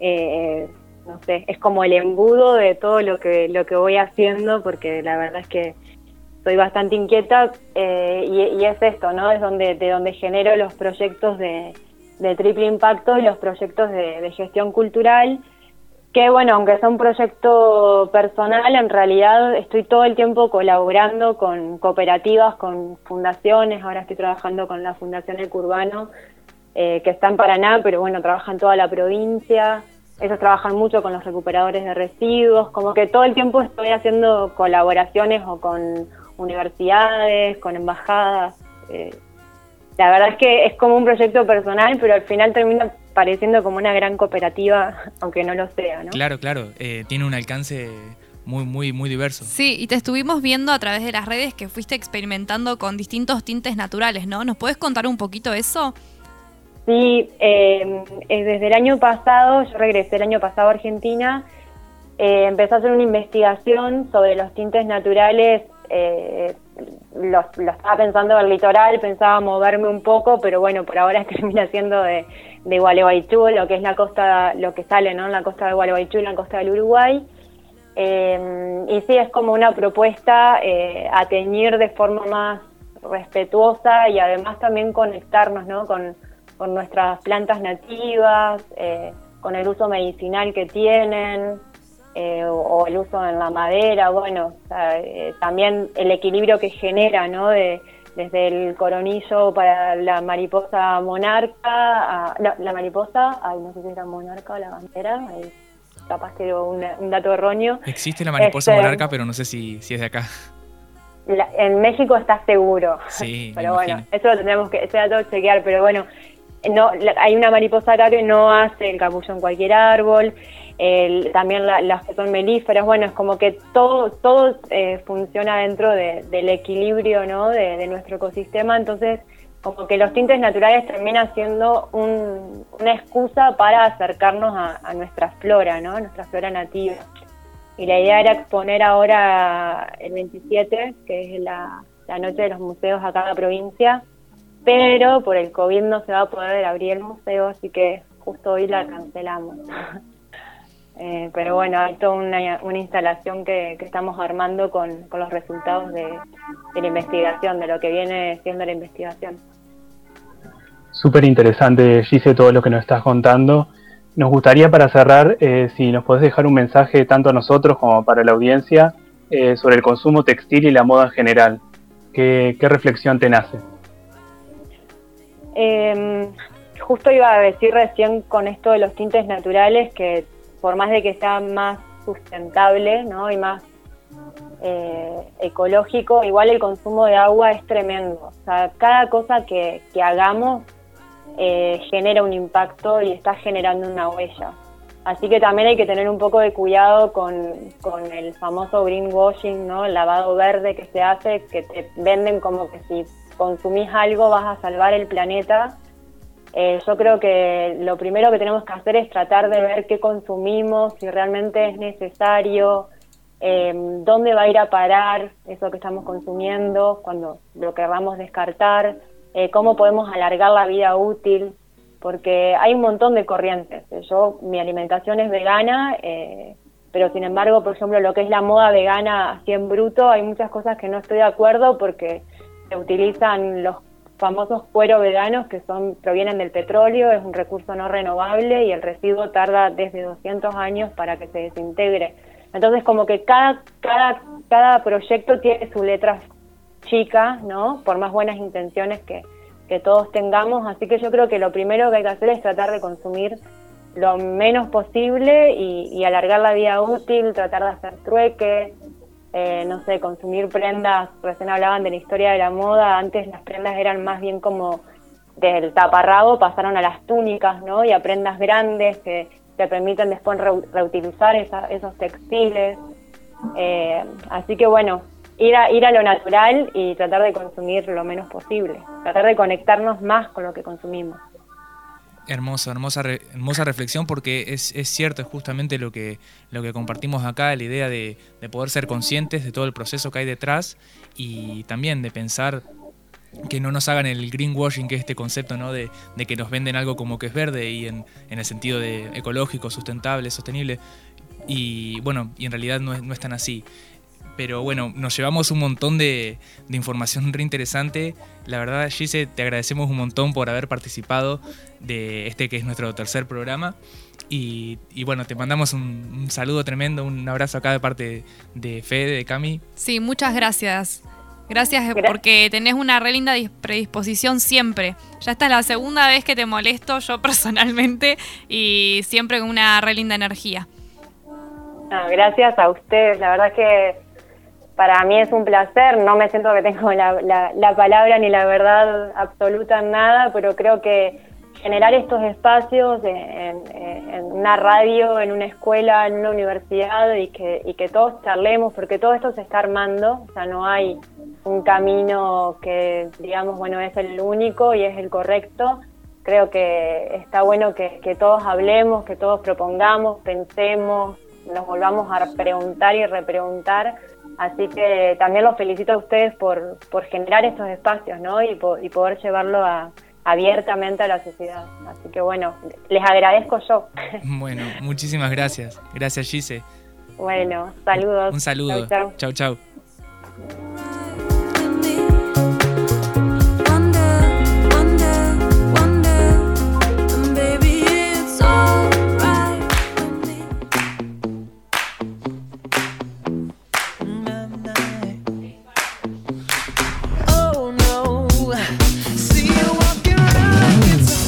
eh, no sé, es como el embudo de todo lo que lo que voy haciendo, porque la verdad es que soy bastante inquieta eh, y, es esto, ¿no? Es donde de donde genero los proyectos de, triple impacto y los proyectos de gestión cultural que bueno, aunque sea un proyecto personal, en realidad estoy todo el tiempo colaborando con cooperativas, con fundaciones, ahora estoy trabajando con la Fundación Ecurbano, eh, que está en Paraná, pero bueno, trabaja en toda la provincia, ellos trabajan mucho con los recuperadores de residuos, como que todo el tiempo estoy haciendo colaboraciones o con universidades, con embajadas. Eh, la verdad es que es como un proyecto personal, pero al final termina pareciendo como una gran cooperativa, <laughs> aunque no lo sea, ¿no? Claro, claro, eh, tiene un alcance muy, muy, muy diverso. Sí, y te estuvimos viendo a través de las redes que fuiste experimentando con distintos tintes naturales, ¿no? ¿Nos puedes contar un poquito eso? Sí, eh, eh, desde el año pasado, yo regresé el año pasado a Argentina, empecé a hacer una investigación sobre los tintes naturales eh, lo, estaba pensando en el litoral, pensaba moverme un poco, pero bueno, por ahora <laughs> termina siendo de, de Gualeguaychú, lo que es la costa, lo que sale, ¿no? En la costa de Gualeguaychú, en la costa del Uruguay. Eh, y sí, es como una propuesta eh, a teñir de forma más respetuosa y además también conectarnos, ¿no? Con, con nuestras plantas nativas, eh, con el uso medicinal que tienen, eh, o, el uso en la madera, bueno, eh, también el equilibrio que genera, ¿no? De, desde el coronillo para la mariposa monarca, la, mariposa, ay, no sé si era monarca o la bandera, capaz que un, un dato erróneo. Existe la mariposa este, monarca, pero no sé si, si es de acá. en México está seguro. Sí, <laughs> pero bueno, eso lo tendremos que, ese dato chequear, pero bueno, no, hay una mariposa acá que no hace el capullo en cualquier árbol también las que son melíferas, bueno, es como que todo, todo eh, funciona dentro del equilibrio ¿no? de, nuestro ecosistema, entonces como que los tintes naturales terminan siendo una excusa para acercarnos a, nuestra flora, ¿no? nuestra flora nativa. Y la idea era exponer ahora el 27, que es la, la noche de los museos acá en la provincia, pero por el COVID no se va a poder abrir el museo, así que justo hoy la cancelamos. <laughs> Eh, pero bueno, hay toda una, una instalación que, estamos armando con, los resultados de, la investigación, de lo que viene siendo la investigación. Súper interesante, Gise, todo lo que nos estás contando. Nos gustaría para cerrar, eh, si nos podés dejar un mensaje tanto a nosotros como para la audiencia eh, sobre el consumo textil y la moda en general. ¿Qué, qué reflexión te nace? Em, justo iba a decir recién con esto de los tintes naturales que por más de que sea más sustentable ¿no? y más eh, ecológico, igual el consumo de agua es tremendo. O sea, cada cosa que, que hagamos eh, genera un impacto y está generando una huella. Así que también hay que tener un poco de cuidado con, con el famoso greenwashing, ¿no? El lavado verde que se hace, que te venden como que si consumís algo vas a salvar el planeta. Eh, yo creo que lo primero que tenemos que hacer es tratar de ver qué consumimos, si realmente es necesario, eh, dónde va a ir a parar eso que estamos consumiendo, cuando lo queramos descartar, eh, cómo podemos alargar la vida útil, porque hay un montón de corrientes. Yo, mi alimentación es vegana, eh, pero sin embargo, por ejemplo, lo que es la moda vegana así en bruto, hay muchas cosas que no estoy de acuerdo porque se utilizan los famosos cueros veganos que son provienen del petróleo, es un recurso no renovable y el residuo tarda desde 200 años para que se desintegre. Entonces, como que cada, cada, cada proyecto tiene su letra chica, ¿no? Por más buenas intenciones que, que todos tengamos. Así que yo creo que lo primero que hay que hacer es tratar de consumir lo menos posible y, alargar la vida útil, tratar de hacer trueque, eh, no sé, consumir prendas, recién hablaban de la historia de la moda, antes las prendas eran más bien como del taparrabo pasaron a las túnicas, ¿no? Y a prendas grandes que te permiten después reutilizar esos textiles. Eh, así que bueno, ir a, ir a lo natural y tratar de consumir lo menos posible, tratar de conectarnos más con lo que consumimos. Hermosa, hermosa, hermosa reflexión porque es, es, cierto, es justamente lo que, lo que compartimos acá, la idea de, de, poder ser conscientes de todo el proceso que hay detrás y también de pensar que no nos hagan el greenwashing, que es este concepto ¿no? de, de que nos venden algo como que es verde y en, en, el sentido de ecológico, sustentable, sostenible. Y bueno, y en realidad no es, no es tan así. Pero bueno, nos llevamos un montón de, de información re interesante. La verdad, Gise, te agradecemos un montón por haber participado de este que es nuestro tercer programa. Y, y, bueno, te mandamos un, un, saludo tremendo, un abrazo acá de parte de Fede, de Cami. Sí, muchas gracias. Gracias porque tenés una re linda predisposición siempre. Ya esta es la segunda vez que te molesto yo <laughs> personalmente y siempre con una re linda energía. No, gracias a ustedes, la verdad que para mí es un placer, no me siento que tengo la, la, la palabra ni la verdad absoluta en nada, pero creo que generar estos espacios en, una radio, en una escuela, en una universidad y que, y que todos charlemos, porque todo esto se está armando, o sea, no hay un camino que, digamos, bueno, es el único y es el correcto. Creo que está bueno que, que todos hablemos, que todos propongamos, pensemos, nos volvamos a preguntar y repreguntar. Así que también los felicito a ustedes por, por generar estos espacios, ¿no? Y, po y poder llevarlo a, abiertamente a la sociedad. Así que bueno, les agradezco yo. <laughs> Bueno, muchísimas gracias. Gracias, Gise. Bueno, saludos. Un saludo. Chau, chau. chau.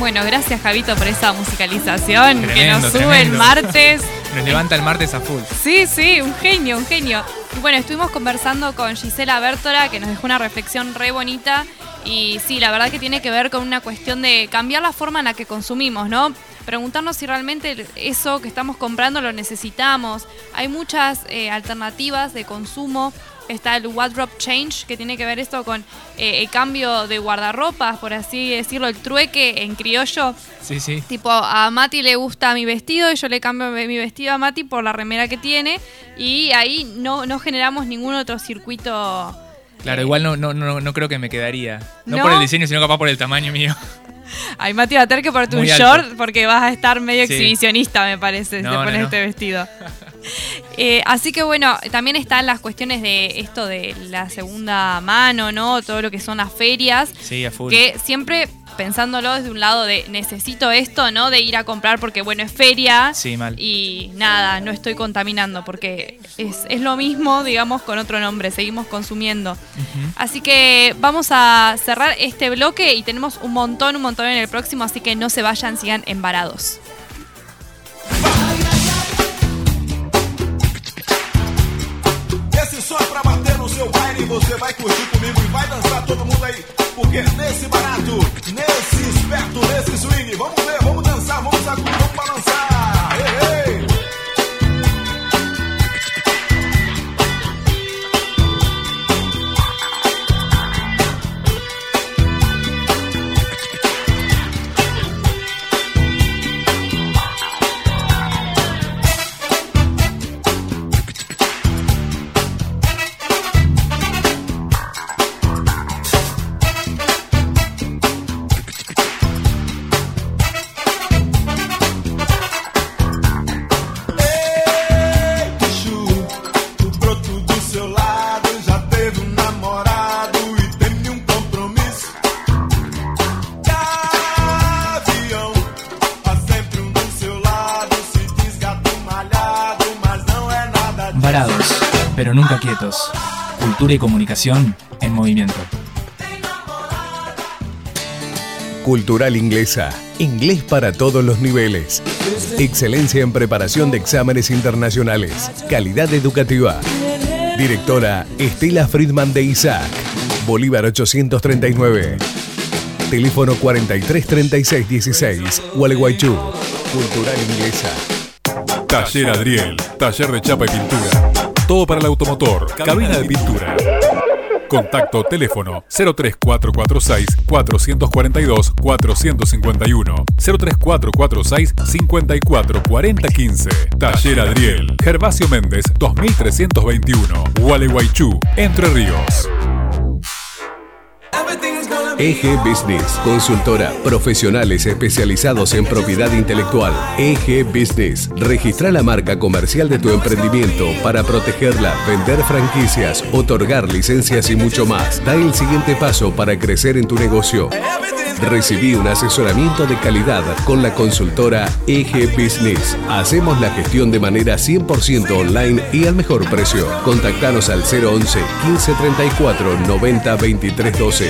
Bueno, gracias Javito por esa musicalización Tremendo, que nos sube tremendo. el martes. Nos levanta el martes a full. Sí, sí, un genio, un genio. Y bueno, estuvimos conversando con Gisela Bertora, que nos dejó una reflexión re bonita. Y sí, la verdad que tiene que ver con una cuestión de cambiar la forma en la que consumimos, ¿no? Preguntarnos si realmente eso que estamos comprando lo necesitamos. Hay muchas eh, alternativas de consumo. Está el wardrobe change, que tiene que ver esto con eh, el cambio de guardarropas, por así decirlo, el trueque en criollo. Sí, sí. Tipo, a Mati le gusta mi vestido y yo le cambio mi vestido a Mati por la remera que tiene. Y ahí no, no generamos ningún otro circuito. Claro, igual no, no, no, no creo que me quedaría. No, ¿No? por el diseño, sino capaz por el tamaño mío. Ay, Mati va a tener que ponerte un alto. short porque vas a estar medio Sí. exhibicionista, me parece, si No, te no, pones no. este vestido. <laughs> Eh, así que bueno, también están las cuestiones de esto de la segunda mano, ¿no? Todo lo que son las ferias. Sí, a full. Que siempre pensándolo desde un lado de necesito esto, ¿no? De ir a comprar porque, bueno, es feria. Sí, mal. Y nada, no estoy contaminando porque es, es lo mismo, digamos, con otro nombre, seguimos consumiendo. Así que vamos a cerrar este bloque y tenemos un montón, un montón en el próximo, así que no se vayan, sigan embarados. Esse som é pra bater no seu baile, você vai curtir comigo e vai dançar todo mundo aí. Porque nesse barato, nesse esperto, nesse swing, vamos ver, vamos dançar, vamos sacudir, vamos balançar. Ei, ei. Cultura y comunicación en movimiento. Cultural Inglesa. Inglés para todos los niveles. Excelencia en preparación de exámenes internacionales. Calidad educativa. Directora Estela Friedman de Isaac. Bolívar 839. Teléfono 433616. Gualeguaychú. Cultural Inglesa. Taller Adriel, taller de chapa y pintura. Todo para el automotor, cabina de pintura. Contacto teléfono 03446 442 451 03446 544015 Taller Adriel Gervasio Méndez 2321 Gualeguaychú Entre Ríos EG Business, consultora, profesionales especializados en propiedad intelectual. EG Business, registra la marca comercial de tu emprendimiento para protegerla, vender franquicias, otorgar licencias y mucho más. Da el siguiente paso para crecer en tu negocio. Recibí un asesoramiento de calidad con la consultora EG Business. Hacemos la gestión de manera 100% online y al mejor precio. Contactanos al 011 1534 90 23 12.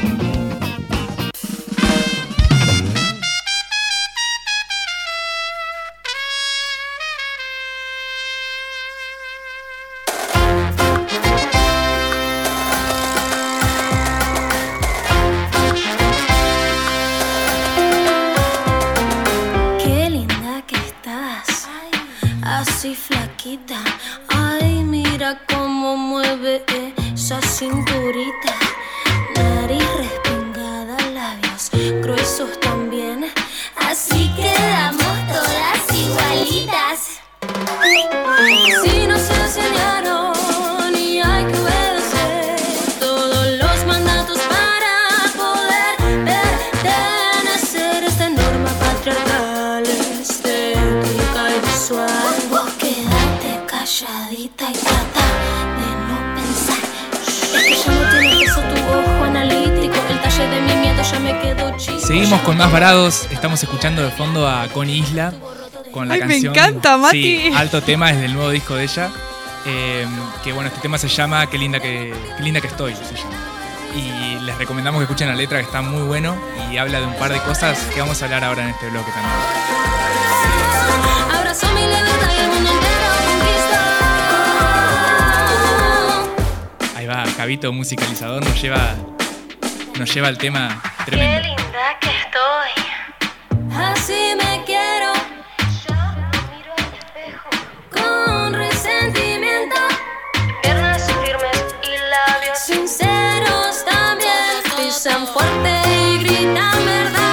Así quedamos todas igualitas. Seguimos con más varados. Estamos escuchando de fondo a Connie Isla con la Ay, me canción. encanta, Mati. Sí, alto tema desde el nuevo disco de ella. Eh, que bueno, este tema se llama Qué linda que, qué linda que estoy. se llama. Y les recomendamos que escuchen la letra que está muy bueno y habla de un par de cosas que vamos a hablar ahora en este bloque también. Abrazo mi libertad y el mundo entero conquistó. Ahí va, Javito, musicalizador, nos lleva, nos lleva al tema tremendo que estoy. Así me quiero. Yo miro al espejo. Con resentimiento. Piernas firmes y labios sinceros también. Pisan fuerte y gritan verdad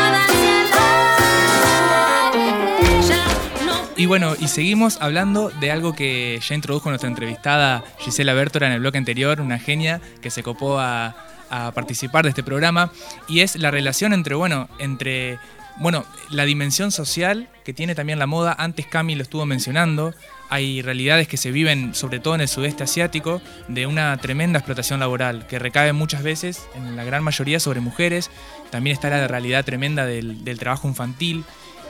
Y bueno, y seguimos hablando de algo que ya introdujo nuestra entrevistada Gisela Bertora en el bloque anterior, una genia que se copó a a participar de este programa, y es la relación entre, bueno, entre bueno, la dimensión social que tiene también la moda, antes Cami lo estuvo mencionando, hay realidades que se viven, sobre todo en el sudeste asiático, de una tremenda explotación laboral, que recae muchas veces, en la gran mayoría, sobre mujeres. También está la realidad tremenda del, del trabajo infantil.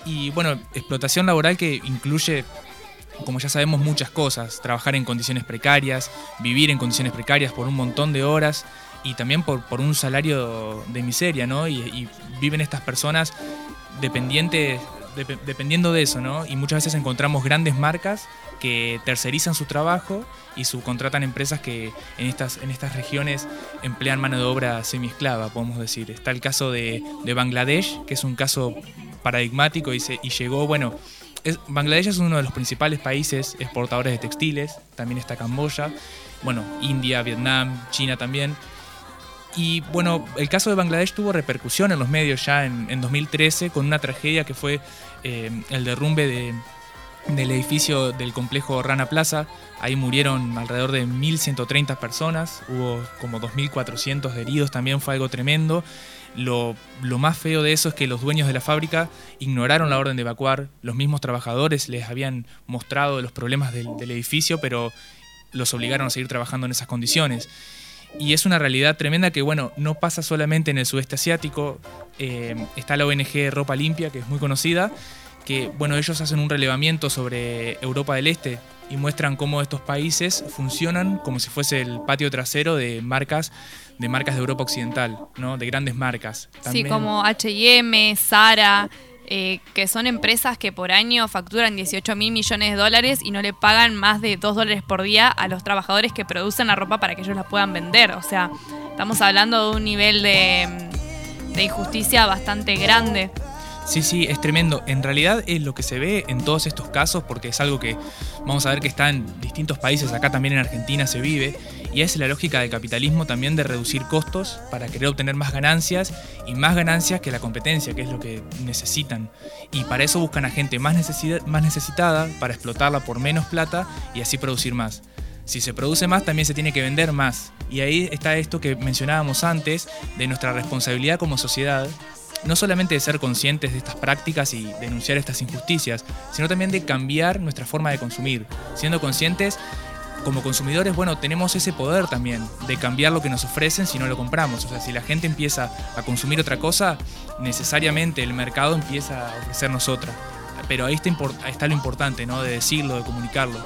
Y bueno, explotación laboral que incluye, como ya sabemos, muchas cosas. Trabajar en condiciones precarias, vivir en condiciones precarias por un montón de horas y también por, por un salario de miseria, ¿no? Y, viven estas personas dependientes dep- dependiendo de eso, ¿no? Y muchas veces encontramos grandes marcas que tercerizan su trabajo y subcontratan empresas que en estas, en estas regiones emplean mano de obra semiesclava, podemos decir. Está el caso de, de Bangladesh, que es un caso paradigmático y, se- y llegó, bueno, es- Bangladesh es uno de los principales países exportadores de textiles, también está Camboya, bueno, India, Vietnam, China también. Y bueno, el caso de Bangladesh tuvo repercusión en los medios ya en, en 2013 con una tragedia que fue eh, el derrumbe de- del edificio del complejo Rana Plaza. Ahí murieron alrededor de 1.130 personas, hubo como 2.400 heridos, también fue algo tremendo. Lo, lo más feo de eso es que los dueños de la fábrica ignoraron la orden de evacuar, los mismos trabajadores les habían mostrado los problemas del, del edificio, pero los obligaron a seguir trabajando en esas condiciones. Y es una realidad tremenda que, bueno, no pasa solamente en el sudeste asiático. Eh, está la ONG Ropa Limpia, que es muy conocida, que, bueno, ellos hacen un relevamiento sobre Europa del Este y muestran cómo estos países funcionan como si fuese el patio trasero de marcas de marcas de Europa Occidental, ¿no? De grandes marcas. Sí, También- como HM, Zara, eh, que son empresas que por año facturan 18 mil millones de dólares y no le pagan más de 2 dólares por día a los trabajadores que producen la ropa para que ellos la puedan vender. O sea, estamos hablando de un nivel de, de injusticia bastante grande. Sí, sí, es tremendo. En realidad es lo que se ve en todos estos casos, porque es algo que vamos a ver que está en distintos países, acá también en Argentina se vive, y es la lógica del capitalismo también de reducir costos para querer obtener más ganancias y más ganancias que la competencia, que es lo que necesitan. Y para eso buscan a gente más, necesida- más necesitada, para explotarla por menos plata y así producir más. Si se produce más, también se tiene que vender más. Y ahí está esto que mencionábamos antes, de nuestra responsabilidad como sociedad, no solamente de ser conscientes de estas prácticas y denunciar estas injusticias, sino también de cambiar nuestra forma de consumir. Siendo conscientes, como consumidores, bueno, tenemos ese poder también de cambiar lo que nos ofrecen si no lo compramos. O sea, si la gente empieza a consumir otra cosa, necesariamente el mercado empieza a ofrecernos otra. Pero ahí está, lo importante, ¿no? De decirlo, de comunicarlo.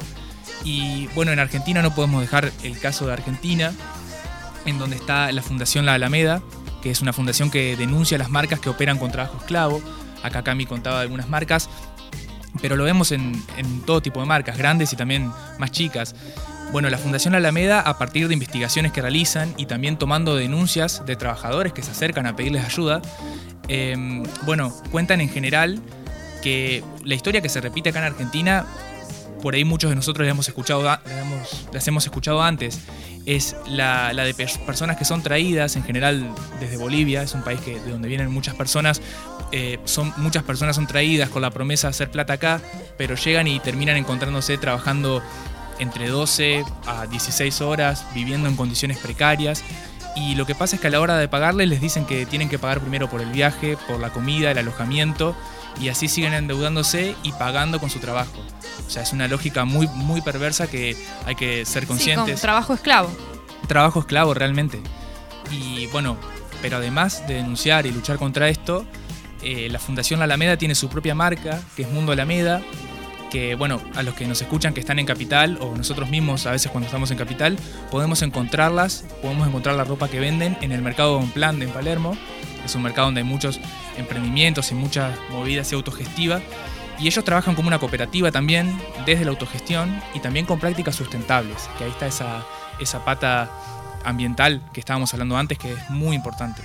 Y bueno, en Argentina no podemos dejar el caso de Argentina, en donde está la Fundación La Alameda, que es una fundación que denuncia las marcas que operan con trabajo esclavo. Acá Cami contaba de algunas marcas, pero lo vemos en, todo tipo de marcas, grandes y también más chicas. Bueno, la Fundación La Alameda, a partir de investigaciones que realizan y también tomando denuncias de trabajadores que se acercan a pedirles ayuda, eh, bueno, cuentan en general que la historia que se repite acá en Argentina, por ahí muchos de nosotros hemos escuchado, las hemos escuchado antes, es la, la de pers- personas que son traídas en general desde Bolivia, es un país que, de donde vienen muchas personas, eh, son, muchas personas son traídas con la promesa de hacer plata acá, pero llegan y terminan encontrándose trabajando entre 12 a 16 horas, viviendo en condiciones precarias. Y lo que pasa es que a la hora de pagarles les dicen que tienen que pagar primero por el viaje, por la comida, el alojamiento, y así siguen endeudándose y pagando con su trabajo. O sea, es una lógica muy, muy perversa que hay que ser Sí, con conscientes trabajo esclavo. trabajo esclavo realmente. Y bueno, pero además de denunciar y luchar contra esto, eh, la Fundación La Alameda tiene su propia marca, que es Mundo Alameda, que bueno, a los que nos escuchan que están en Capital, o nosotros mismos a veces cuando estamos en Capital, podemos encontrarlas, podemos encontrar la ropa que venden en el mercado Don Plan de en Palermo. Es un mercado donde hay muchos emprendimientos y muchas movidas y autogestiva. Y ellos trabajan como una cooperativa también, desde la autogestión y también con prácticas sustentables, que ahí está esa, esa pata ambiental que estábamos hablando antes, que es muy importante.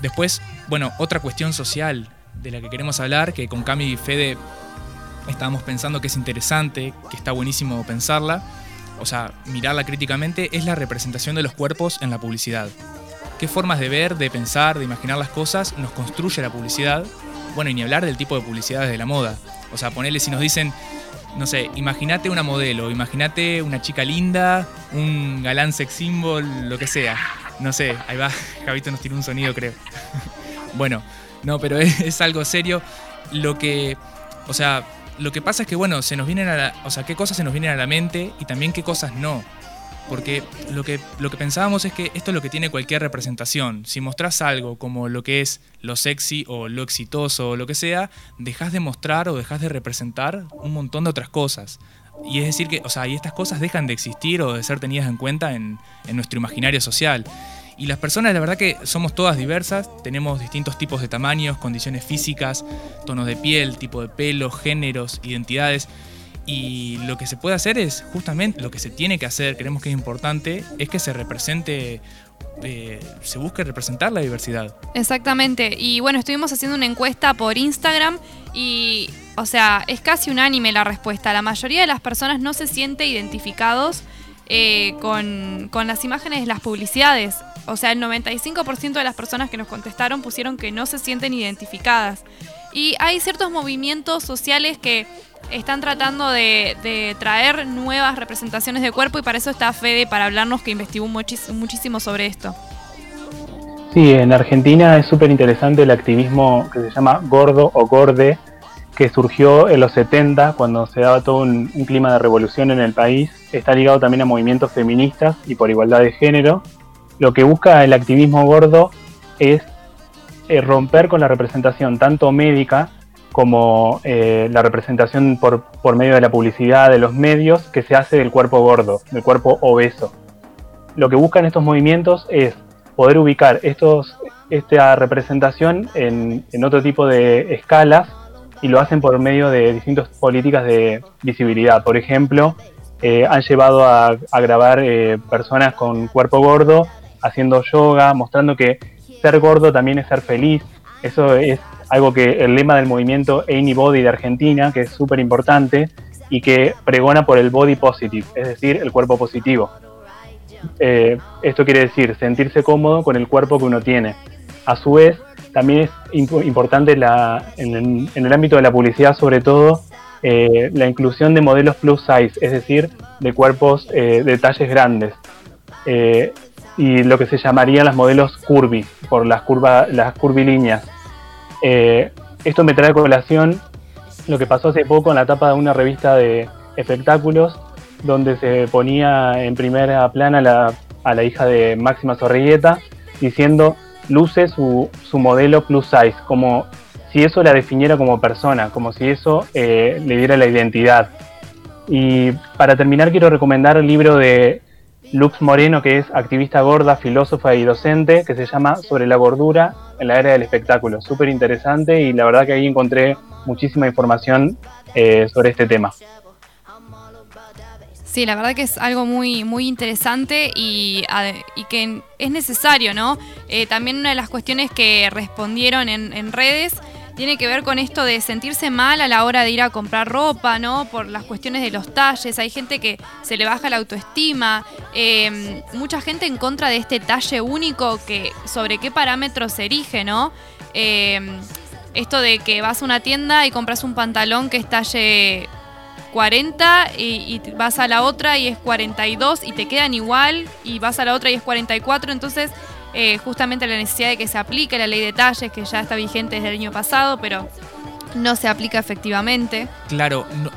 Después, bueno, otra cuestión social de la que queremos hablar, que con Cami y Fede estábamos pensando que es interesante, que está buenísimo pensarla, o sea, mirarla críticamente, es la representación de los cuerpos en la publicidad. ¿Qué formas de ver, de pensar, de imaginar las cosas nos construye la publicidad? Bueno, y ni hablar del tipo de publicidad de la moda. O sea, ponerle si nos dicen, no sé, imagínate una modelo, imagínate una chica linda, un galán sex symbol, lo que sea. No sé, ahí va, <laughs> Javito nos tiró un sonido, creo. <laughs> bueno, no, pero es, es algo serio. Lo que, o sea, lo que pasa es que, bueno, se nos vienen a la, o sea, qué cosas se nos vienen a la mente y también qué cosas no. Porque lo que, lo que pensábamos es que esto es lo que tiene cualquier representación. Si mostrás algo como lo que es lo sexy o lo exitoso o lo que sea, dejas de mostrar o dejas de representar un montón de otras cosas. Y es decir que, o sea, y estas cosas dejan de existir o de ser tenidas en cuenta en, en nuestro imaginario social. Y las personas, la verdad que somos todas diversas, tenemos distintos tipos de tamaños, condiciones físicas, tonos de piel, tipo de pelo, géneros, identidades. Y lo que se puede hacer es, justamente, lo que se tiene que hacer, creemos que es importante, es que se represente, eh, se busque representar la diversidad. Exactamente. Y bueno, estuvimos haciendo una encuesta por Instagram y, o sea, es casi unánime la respuesta. La mayoría de las personas no se siente identificados eh, con, con las imágenes de las publicidades. O sea, el 95% de las personas que nos contestaron pusieron que no se sienten identificadas. Y hay ciertos movimientos sociales que están tratando de, traer nuevas representaciones de cuerpo y para eso está Fede para hablarnos que investigó muchísimo sobre esto. Sí, en Argentina es súper interesante el activismo que se llama gordo o gorde, que surgió en los 70 cuando se daba todo un, un clima de revolución en el país. Está ligado también a movimientos feministas y por igualdad de género. Lo que busca el activismo gordo es eh, romper con la representación tanto médica como eh, la representación por, por medio de la publicidad de los medios que se hace del cuerpo gordo, del cuerpo obeso. Lo que buscan estos movimientos es poder ubicar esta representación en, en otro tipo de escalas y lo hacen por medio de distintas políticas de visibilidad. Por ejemplo, eh, han llevado a, grabar personas con cuerpo gordo haciendo yoga, mostrando que ser gordo también es ser feliz. Eso es algo que el lema del movimiento Anybody de Argentina, que es súper importante y que pregona por el body positive, es decir, el cuerpo positivo. Eh, esto quiere decir sentirse cómodo con el cuerpo que uno tiene. A su vez, también es imp- importante en, el, ámbito de la publicidad, sobre todo, eh, la inclusión de modelos plus size, es decir, de cuerpos eh, de talles grandes. Y lo que se llamarían las modelos curvy, por las, curva, las curvilíneas. Eh, esto me trae a colación lo que pasó hace poco en la tapa de una revista de espectáculos, donde se ponía en primera plana la- a la hija de Máxima Zorrigueta diciendo luce su, su modelo plus size, como si eso la definiera como persona, como si eso eh, le diera la identidad. Y para terminar quiero recomendar el libro de Lux Moreno, que es activista gorda, filósofa y docente, que se llama Sobre la gordura en la era del espectáculo. Súper interesante y la verdad que ahí encontré muchísima información eh, sobre este tema. Sí, la verdad que es algo muy, muy interesante y, y que es necesario, ¿no? Eh, también una de las cuestiones que respondieron en, en redes tiene que ver con esto de sentirse mal a la hora de ir a comprar ropa, ¿no? Por las cuestiones de los talles. Hay gente que se le baja la autoestima. eh, mucha gente en contra de este talle único que sobre qué parámetros se erige, ¿no? Eh, esto de que vas a una tienda y compras un pantalón que es talle 40 y, y vas a la otra y es 42 y te quedan igual y vas a la otra y es 44, entonces eh, justamente la necesidad de que se aplique la ley de talles que ya está vigente desde el año pasado, pero no se aplica efectivamente. Claro, no-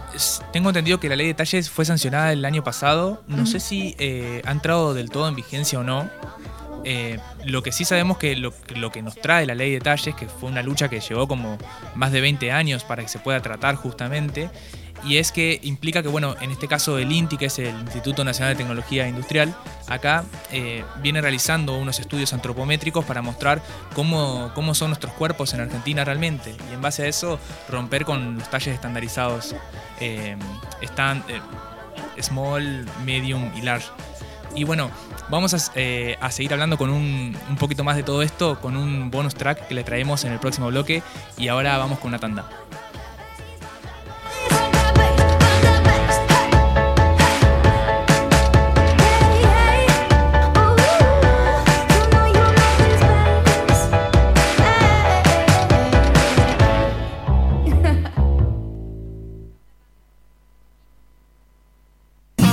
tengo entendido que la ley de talles fue sancionada el año pasado. No sé si eh, ha entrado del todo en vigencia o no. Eh, lo que sí sabemos que lo, que lo que nos trae la ley de talles, que fue una lucha que llevó como más de 20 años para que se pueda tratar justamente, y es que implica que, bueno, en este caso el INTI, que es el Instituto Nacional de Tecnología Industrial, acá eh, viene realizando unos estudios antropométricos para mostrar cómo, cómo son nuestros cuerpos en Argentina realmente, y en base a eso romper con los talles estandarizados eh, están eh, small, medium y large. Y bueno, vamos a, eh, a seguir hablando con un, un poquito más de todo esto, con un bonus track que le traemos en el próximo bloque. Y ahora vamos con una tanda.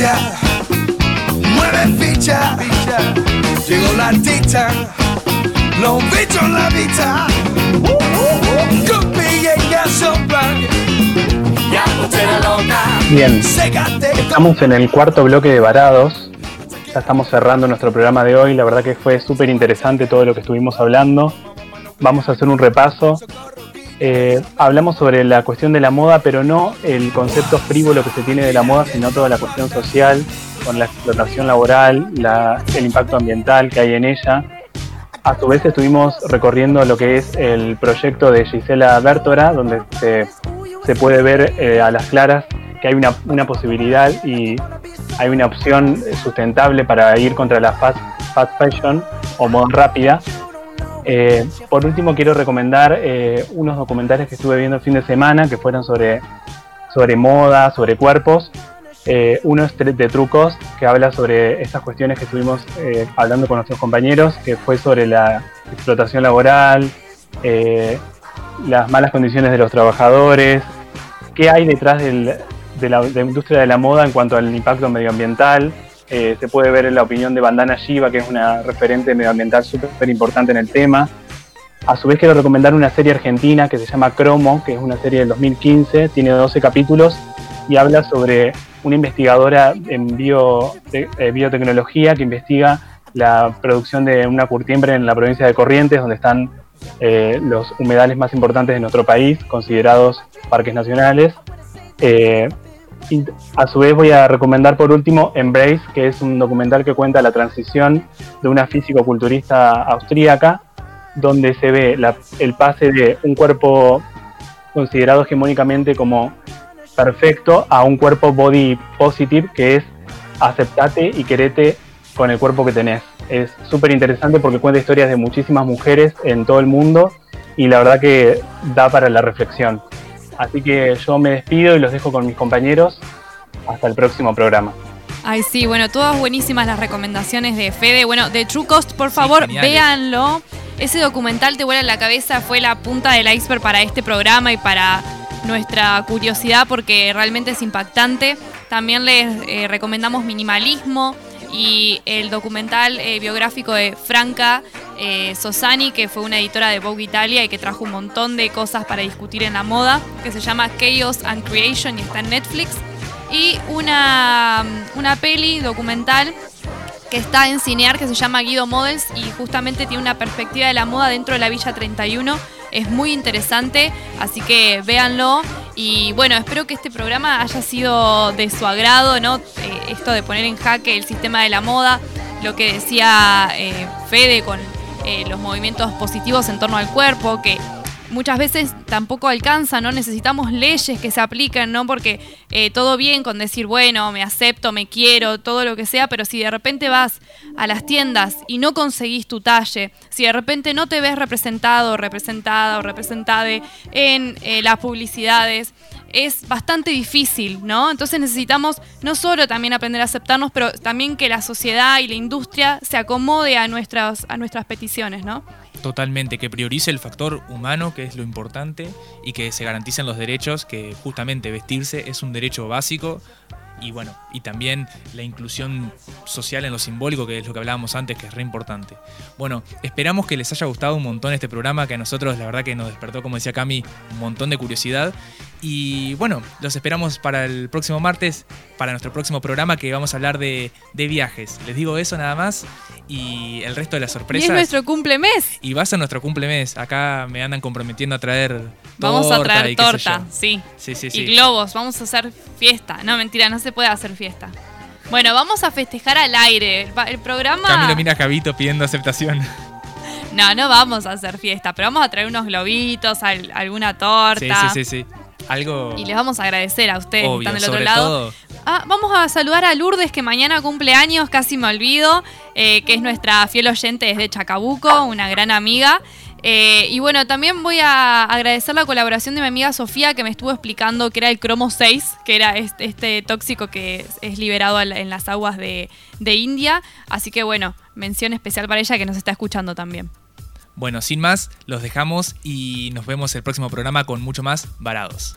Mueve ficha, llegó la los bichos en la vista. Bien, estamos en el cuarto bloque de Varados. Ya estamos cerrando nuestro programa de hoy. La verdad que fue súper interesante todo lo que estuvimos hablando. Vamos a hacer un repaso. Eh, hablamos sobre la cuestión de la moda, pero no el concepto frívolo que se tiene de la moda, sino toda la cuestión social, con la explotación laboral, la- el impacto ambiental que hay en ella. A su vez estuvimos recorriendo lo que es el proyecto de Gisela Bertora, donde se, puede ver eh, a las claras que hay una, una posibilidad y hay una opción sustentable para ir contra la fast, fast fashion o moda rápida. Eh, por último, quiero recomendar eh, unos documentales que estuve viendo el fin de semana que fueron sobre, sobre moda, sobre cuerpos. Eh, uno es de Trucos, que habla sobre estas cuestiones que estuvimos eh, hablando con nuestros compañeros, que fue sobre la explotación laboral, eh, las malas condiciones de los trabajadores, qué hay detrás del- de, la, de la industria de la moda en cuanto al impacto medioambiental. Eh, se puede ver la opinión de Bandana Shiva, que es una referente medioambiental súper importante en el tema. A su vez quiero recomendar una serie argentina que se llama Cromo, que es una serie del 2015, tiene 12 capítulos y habla sobre una investigadora en eh, biotecnología que investiga la producción de una curtiembre en la provincia de Corrientes, donde están eh, los humedales más importantes de nuestro país, considerados parques nacionales. A su vez voy a recomendar por último Embrace, que es un documental que cuenta la transición de una físico-culturista austríaca, donde se ve la- el pase de un cuerpo considerado hegemónicamente como perfecto a un cuerpo body positive, que es aceptate y querete con el cuerpo que tenés. Es súper interesante porque cuenta historias de muchísimas mujeres en todo el mundo y la verdad que da para la reflexión. Así que yo me despido y los dejo con mis compañeros. Hasta el próximo programa. Ay, sí, bueno, todas buenísimas las recomendaciones de Fede. Bueno, de True Cost, por favor, véanlo. Ese documental te vuela la cabeza, fue la punta del iceberg para este programa y para nuestra curiosidad porque realmente es impactante. También les eh, recomendamos Minimalismo y el documental eh, biográfico de Franca eh, Sosani, que fue una editora de Vogue Italia y que trajo un montón de cosas para discutir en la moda, que se llama Chaos and Creation y está en Netflix y una, una peli documental que está en Cinear que se llama Guido Models y justamente tiene una perspectiva de la moda dentro de la Villa 31. Es muy interesante, así que véanlo. Y bueno, espero que este programa haya sido de su agrado, ¿no? Eh, esto de poner en jaque el sistema de la moda, lo que decía eh, Fede con eh, los movimientos positivos en torno al cuerpo, que muchas veces tampoco alcanza, ¿no? Necesitamos leyes que se apliquen, ¿no? Porque eh, todo bien con decir, bueno, me acepto, me quiero, todo lo que sea, pero si de repente vas a las tiendas y no conseguís tu talle, si de repente no te ves representado, representada o representade en eh, las publicidades, es bastante difícil, ¿no? Entonces necesitamos no solo también aprender a aceptarnos, pero también que la sociedad y la industria se acomode a nuestras, a nuestras peticiones, ¿no? Totalmente, que priorice el factor humano, que es lo importante, y que se garanticen los derechos, que justamente vestirse es un derecho básico, y bueno, y también la inclusión social en lo simbólico, que es lo que hablábamos antes, que es re importante. Bueno, esperamos que les haya gustado un montón este programa, que a nosotros la verdad que nos despertó, como decía Cami, un montón de curiosidad. Y bueno, los esperamos para el próximo martes, para nuestro próximo programa, que vamos a hablar de, de viajes. Les digo eso nada más, y el resto de las Y sorpresas. es nuestro cumple mes. Y va a ser nuestro cumplemes. Acá me andan comprometiendo a traer Vamos a traer y qué sé torta, sí. Sí, sí, sí. Y globos, vamos a hacer fiesta. No, mentira, no se puede hacer fiesta. Bueno, vamos a festejar al aire. El, el programa. Camilo mira a Javito pidiendo aceptación. No, no vamos a hacer fiesta, pero vamos a traer unos globitos, al- alguna torta. Sí, sí, sí, sí. Algo. Y les vamos a agradecer a ustedes que están del otro lado. Ah, vamos a saludar a Lourdes, que mañana cumple años, casi me olvido, eh, que es nuestra fiel oyente desde Chacabuco, una gran amiga. Eh, y bueno, también voy a agradecer la colaboración de mi amiga Sofía, que me estuvo explicando que era el cromo 6, que era este, este tóxico que es, liberado en las aguas de, de India. Así que bueno, mención especial para ella que nos está escuchando también. Bueno, sin más, los dejamos y nos vemos el próximo programa con mucho más varados.